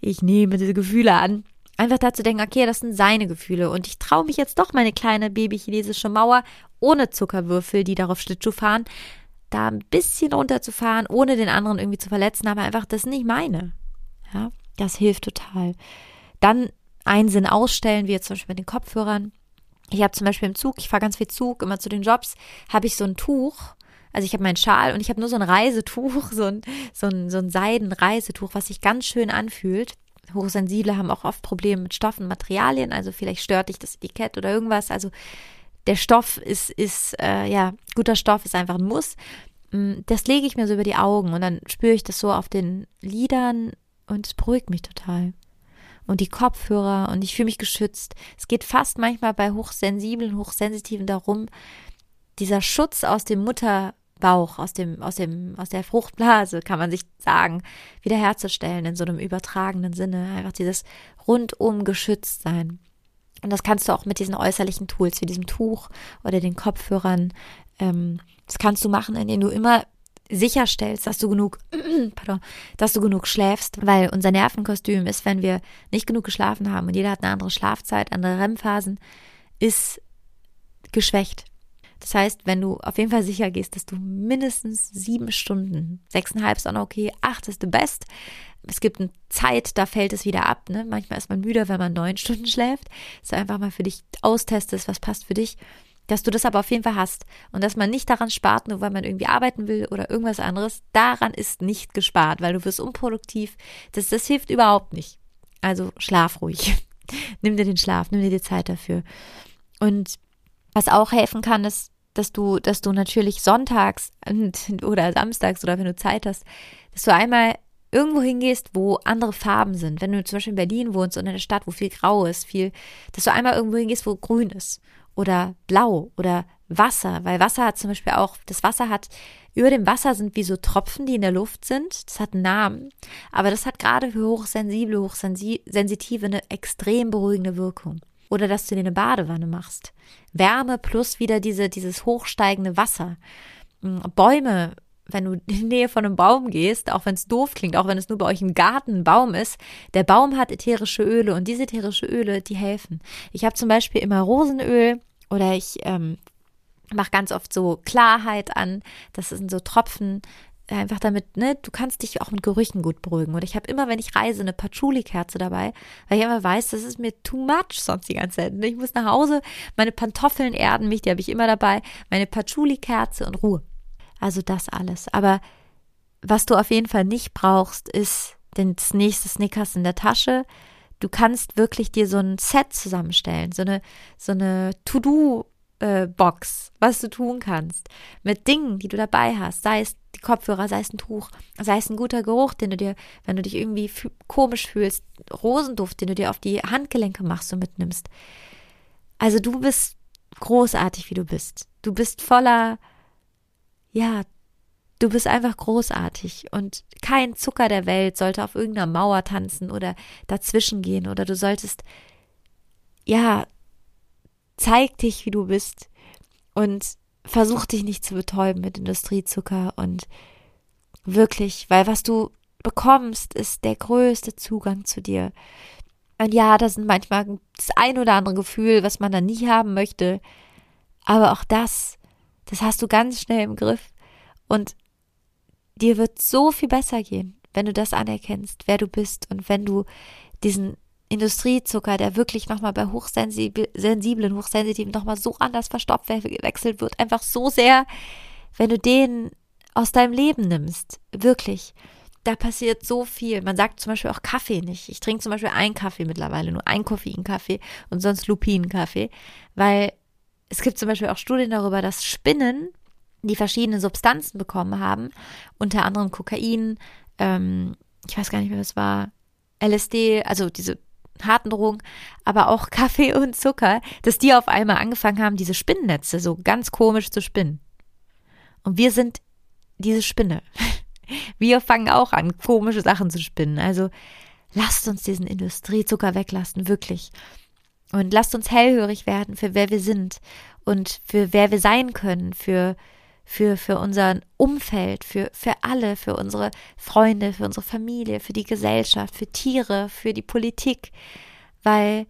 ich nehme diese Gefühle an. Einfach dazu denken, okay, das sind seine Gefühle und ich traue mich jetzt doch meine kleine babychinesische Mauer ohne Zuckerwürfel, die darauf Schlittschuh fahren, da ein bisschen runterzufahren, ohne den anderen irgendwie zu verletzen, aber einfach, das ist nicht meine. Ja, das hilft total. Dann einen Sinn ausstellen, wie jetzt zum Beispiel mit den Kopfhörern. Ich habe zum Beispiel im Zug, ich fahre ganz viel Zug, immer zu den Jobs, habe ich so ein Tuch. Also ich habe meinen Schal und ich habe nur so ein Reisetuch, *laughs* so ein, so ein, so ein Seidenreisetuch, was sich ganz schön anfühlt. Hochsensible haben auch oft Probleme mit Stoffen, Materialien, also vielleicht stört dich das Etikett oder irgendwas. Also der Stoff ist, ist äh, ja, guter Stoff ist einfach ein Muss. Mm, das lege ich mir so über die Augen und dann spüre ich das so auf den Lidern und es beruhigt mich total. Und die Kopfhörer und ich fühle mich geschützt. Es geht fast manchmal bei hochsensiblen, hochsensitiven darum, dieser Schutz aus dem Mutterbauch, aus dem, aus dem, aus der Fruchtblase, kann man sich sagen, wiederherzustellen in so einem übertragenen Sinne. Einfach dieses rundum geschützt sein. Und das kannst du auch mit diesen äußerlichen Tools wie diesem Tuch oder den Kopfhörern. Ähm, das kannst du machen, indem du immer sicherstellst, dass du genug, *clears throat* pardon, dass du genug schläfst, weil unser Nervenkostüm ist, wenn wir nicht genug geschlafen haben und jeder hat eine andere Schlafzeit, andere REM-Phasen, ist geschwächt. Das heißt, wenn du auf jeden Fall sicher gehst, dass du mindestens sieben Stunden, sechseinhalb ist auch noch okay, acht ist the best. Es gibt eine Zeit, da fällt es wieder ab. Ne? Manchmal ist man müder, wenn man neun *laughs* Stunden schläft. Dass du einfach mal für dich austestest, was passt für dich dass du das aber auf jeden Fall hast und dass man nicht daran spart, nur weil man irgendwie arbeiten will oder irgendwas anderes. Daran ist nicht gespart, weil du wirst unproduktiv. Das, das hilft überhaupt nicht. Also schlaf ruhig. *laughs* nimm dir den Schlaf, nimm dir die Zeit dafür. Und was auch helfen kann, ist, dass du, dass du natürlich sonntags oder samstags oder wenn du Zeit hast, dass du einmal irgendwo hingehst, wo andere Farben sind, wenn du zum Beispiel in Berlin wohnst und in einer Stadt, wo viel grau ist, viel, dass du einmal irgendwo hingehst, wo grün ist oder blau oder Wasser, weil Wasser hat zum Beispiel auch, das Wasser hat, über dem Wasser sind wie so Tropfen, die in der Luft sind. Das hat einen Namen. Aber das hat gerade für hochsensible, hochsensitive eine extrem beruhigende Wirkung. Oder dass du dir eine Badewanne machst. Wärme plus wieder diese, dieses hochsteigende Wasser. Hm, Bäume wenn du in die Nähe von einem Baum gehst, auch wenn es doof klingt, auch wenn es nur bei euch im Garten ein Baum ist, der Baum hat ätherische Öle und diese ätherische Öle, die helfen. Ich habe zum Beispiel immer Rosenöl oder ich ähm, mache ganz oft so Klarheit an. Das sind so Tropfen, einfach damit, ne, du kannst dich auch mit Gerüchen gut beruhigen. Und ich habe immer, wenn ich reise, eine Patchouli-Kerze dabei, weil ich immer weiß, das ist mir too much sonst die ganze Zeit. Ich muss nach Hause, meine Pantoffeln erden mich, die habe ich immer dabei, meine Patchouli-Kerze und Ruhe. Also das alles. Aber was du auf jeden Fall nicht brauchst, ist das nächste Snickers in der Tasche. Du kannst wirklich dir so ein Set zusammenstellen, so eine, so eine To-Do-Box, was du tun kannst, mit Dingen, die du dabei hast, sei es die Kopfhörer, sei es ein Tuch, sei es ein guter Geruch, den du dir, wenn du dich irgendwie komisch fühlst, Rosenduft, den du dir auf die Handgelenke machst und mitnimmst. Also du bist großartig, wie du bist. Du bist voller ja, du bist einfach großartig und kein Zucker der Welt sollte auf irgendeiner Mauer tanzen oder dazwischen gehen oder du solltest, ja, zeig dich, wie du bist und versuch dich nicht zu betäuben mit Industriezucker und wirklich, weil was du bekommst, ist der größte Zugang zu dir. Und ja, das sind manchmal das ein oder andere Gefühl, was man dann nie haben möchte, aber auch das das hast du ganz schnell im Griff. Und dir wird so viel besser gehen, wenn du das anerkennst, wer du bist und wenn du diesen Industriezucker, der wirklich nochmal bei hochsensiblen, hochsensitiven nochmal so anders verstoffwechselt wird, einfach so sehr, wenn du den aus deinem Leben nimmst, wirklich, da passiert so viel. Man sagt zum Beispiel auch Kaffee nicht. Ich trinke zum Beispiel einen Kaffee mittlerweile, nur einen Koffeinkaffee und sonst Lupinenkaffee, weil es gibt zum Beispiel auch Studien darüber, dass Spinnen, die verschiedene Substanzen bekommen haben, unter anderem Kokain, ähm, ich weiß gar nicht mehr, was war, LSD, also diese harten Drogen, aber auch *laughs* Kaffee und Zucker, dass die auf einmal angefangen haben, diese Spinnennetze so ganz komisch zu spinnen. Und wir sind diese Spinne. *laughs* Wir fangen auch an, komische Sachen zu spinnen. Also lasst uns diesen Industriezucker weglassen, wirklich. Und lasst uns hellhörig werden für wer wir sind und für wer wir sein können, für, für, für unser Umfeld, für, für alle, für unsere Freunde, für unsere Familie, für die Gesellschaft, für Tiere, für die Politik. Weil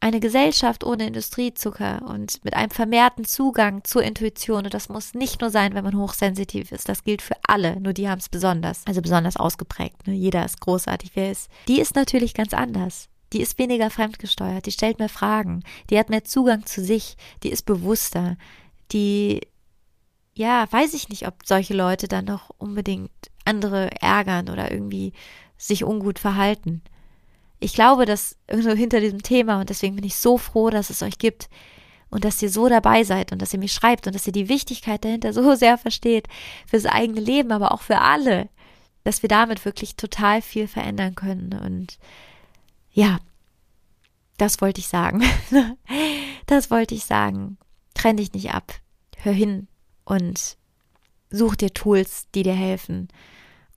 eine Gesellschaft ohne Industriezucker und mit einem vermehrten Zugang zur Intuition, und das muss nicht nur sein, wenn man hochsensitiv ist, das gilt für alle, nur die haben es besonders, also besonders ausgeprägt. Ne? Jeder ist großartig, wer ist. Die ist natürlich ganz anders. Die ist weniger fremdgesteuert, die stellt mehr Fragen, die hat mehr Zugang zu sich, die ist bewusster, die, ja, weiß ich nicht, ob solche Leute dann noch unbedingt andere ärgern oder irgendwie sich ungut verhalten. Ich glaube, dass hinter diesem Thema, und deswegen bin ich so froh, dass es euch gibt und dass ihr so dabei seid und dass ihr mich schreibt und dass ihr die Wichtigkeit dahinter *laughs* so sehr versteht, fürs eigene Leben, aber auch für alle, dass wir damit wirklich total viel verändern können und ja, das wollte ich sagen. *laughs* das wollte ich sagen. Trenn dich nicht ab. Hör hin und such dir Tools, die dir helfen.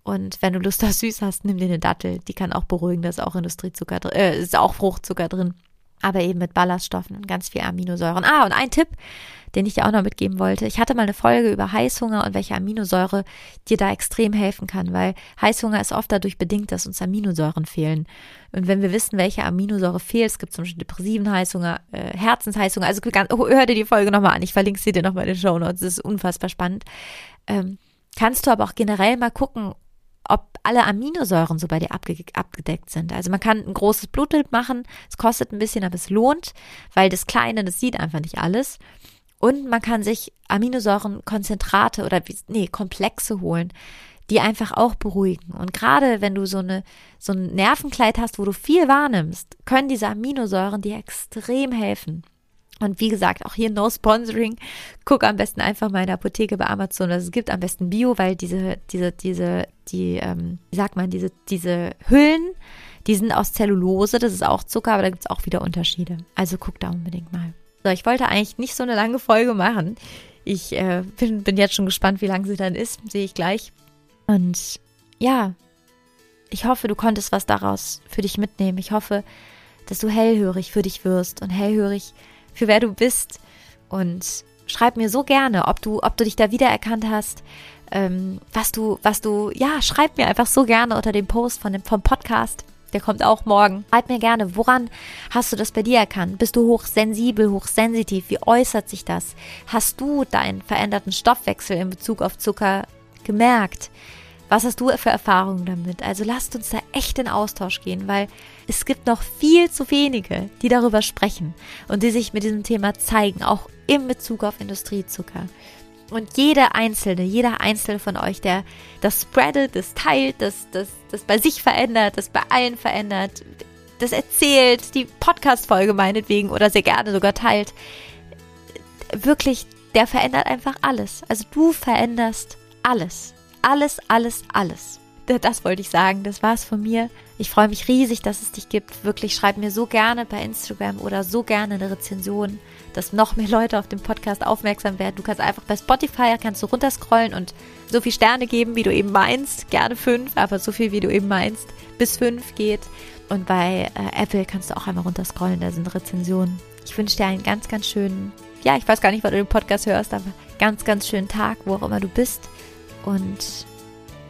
Und wenn du Lust auf süß hast, nimm dir eine Dattel. Die kann auch beruhigen, da ist auch Industriezucker drin, äh, ist auch Fruchtzucker drin aber eben mit Ballaststoffen und ganz viel Aminosäuren. Ah, und ein Tipp, den ich dir auch noch mitgeben wollte. Ich hatte mal eine Folge über Heißhunger und welche Aminosäure dir da extrem helfen kann, weil Heißhunger ist oft dadurch bedingt, dass uns Aminosäuren fehlen. Und wenn wir wissen, welche Aminosäure fehlt, es gibt zum Beispiel depressiven Heißhunger, äh, Herzensheißhunger, also oh, hör dir die Folge nochmal an, ich verlinke sie dir nochmal in den Show Notes, das ist unfassbar spannend. Ähm, kannst du aber auch generell mal gucken, ob alle Aminosäuren so bei dir abgedeckt sind. Also man kann ein großes Blutbild machen, es kostet ein bisschen, aber es lohnt, weil das Kleine, das sieht einfach nicht alles. Und man kann sich Aminosäurenkonzentrate oder nee, Komplexe holen, die einfach auch beruhigen. Und gerade wenn du so eine so ein Nervenkleid hast, wo du viel wahrnimmst, können diese Aminosäuren dir extrem helfen. Und wie gesagt, auch hier no sponsoring. Guck am besten einfach mal in der Apotheke bei Amazon. Also es gibt am besten Bio, weil diese, diese, diese, die, ähm, wie sagt man, diese, diese Hüllen, die sind aus Zellulose, das ist auch Zucker, aber da gibt es auch wieder Unterschiede. Also guck da unbedingt mal. So, ich wollte eigentlich nicht so eine lange Folge machen. Ich äh, bin, bin jetzt schon gespannt, wie lang sie dann ist, sehe ich gleich. Und ja, ich hoffe, du konntest was daraus für dich mitnehmen. Ich hoffe, dass du hellhörig für dich wirst und hellhörig für wer du bist. Und schreib mir so gerne, ob du, ob du dich da wiedererkannt hast, ähm, was du, was du, ja, schreib mir einfach so gerne unter dem Post von dem, vom Podcast. Der kommt auch morgen. Schreib mir gerne, woran hast du das bei dir erkannt? Bist du hochsensibel, hochsensitiv? Wie äußert sich das? Hast du deinen veränderten Stoffwechsel in Bezug auf Zucker gemerkt? Was hast du für Erfahrungen damit? Also lasst uns da echt in Austausch gehen, weil es gibt noch viel zu wenige, die darüber sprechen und die sich mit diesem Thema zeigen, auch in Bezug auf Industriezucker. Und jeder Einzelne, jeder Einzelne von euch, der das spreadet, das teilt, das, das, das bei sich verändert, das bei allen verändert, das erzählt, die Podcast-Folge meinetwegen oder sehr gerne sogar teilt, wirklich, der verändert einfach alles. Also du veränderst alles alles, alles, alles. Das wollte ich sagen. Das war's von mir. Ich freue mich riesig, dass es dich gibt. Wirklich, schreib mir so gerne bei Instagram oder so gerne eine Rezension, dass noch mehr Leute auf den Podcast aufmerksam werden. Du kannst einfach bei Spotify kannst du runterscrollen und so viel Sterne geben, wie du eben meinst. Gerne fünf, aber so viel, wie du eben meinst. Bis fünf geht. Und bei äh, Apple kannst du auch einmal runterscrollen. Da sind Rezensionen. Ich wünsche dir einen ganz, ganz schönen, ja, ich weiß gar nicht, wann du den Podcast hörst, aber ganz, ganz schönen Tag, wo auch immer du bist. Und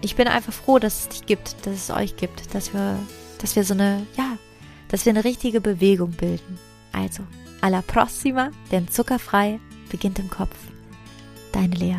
ich bin einfach froh, dass es dich gibt, dass es euch gibt, dass wir, dass wir so eine, ja, dass wir eine richtige Bewegung bilden. Also, alla prossima, denn zuckerfrei beginnt im Kopf. Deine Lea.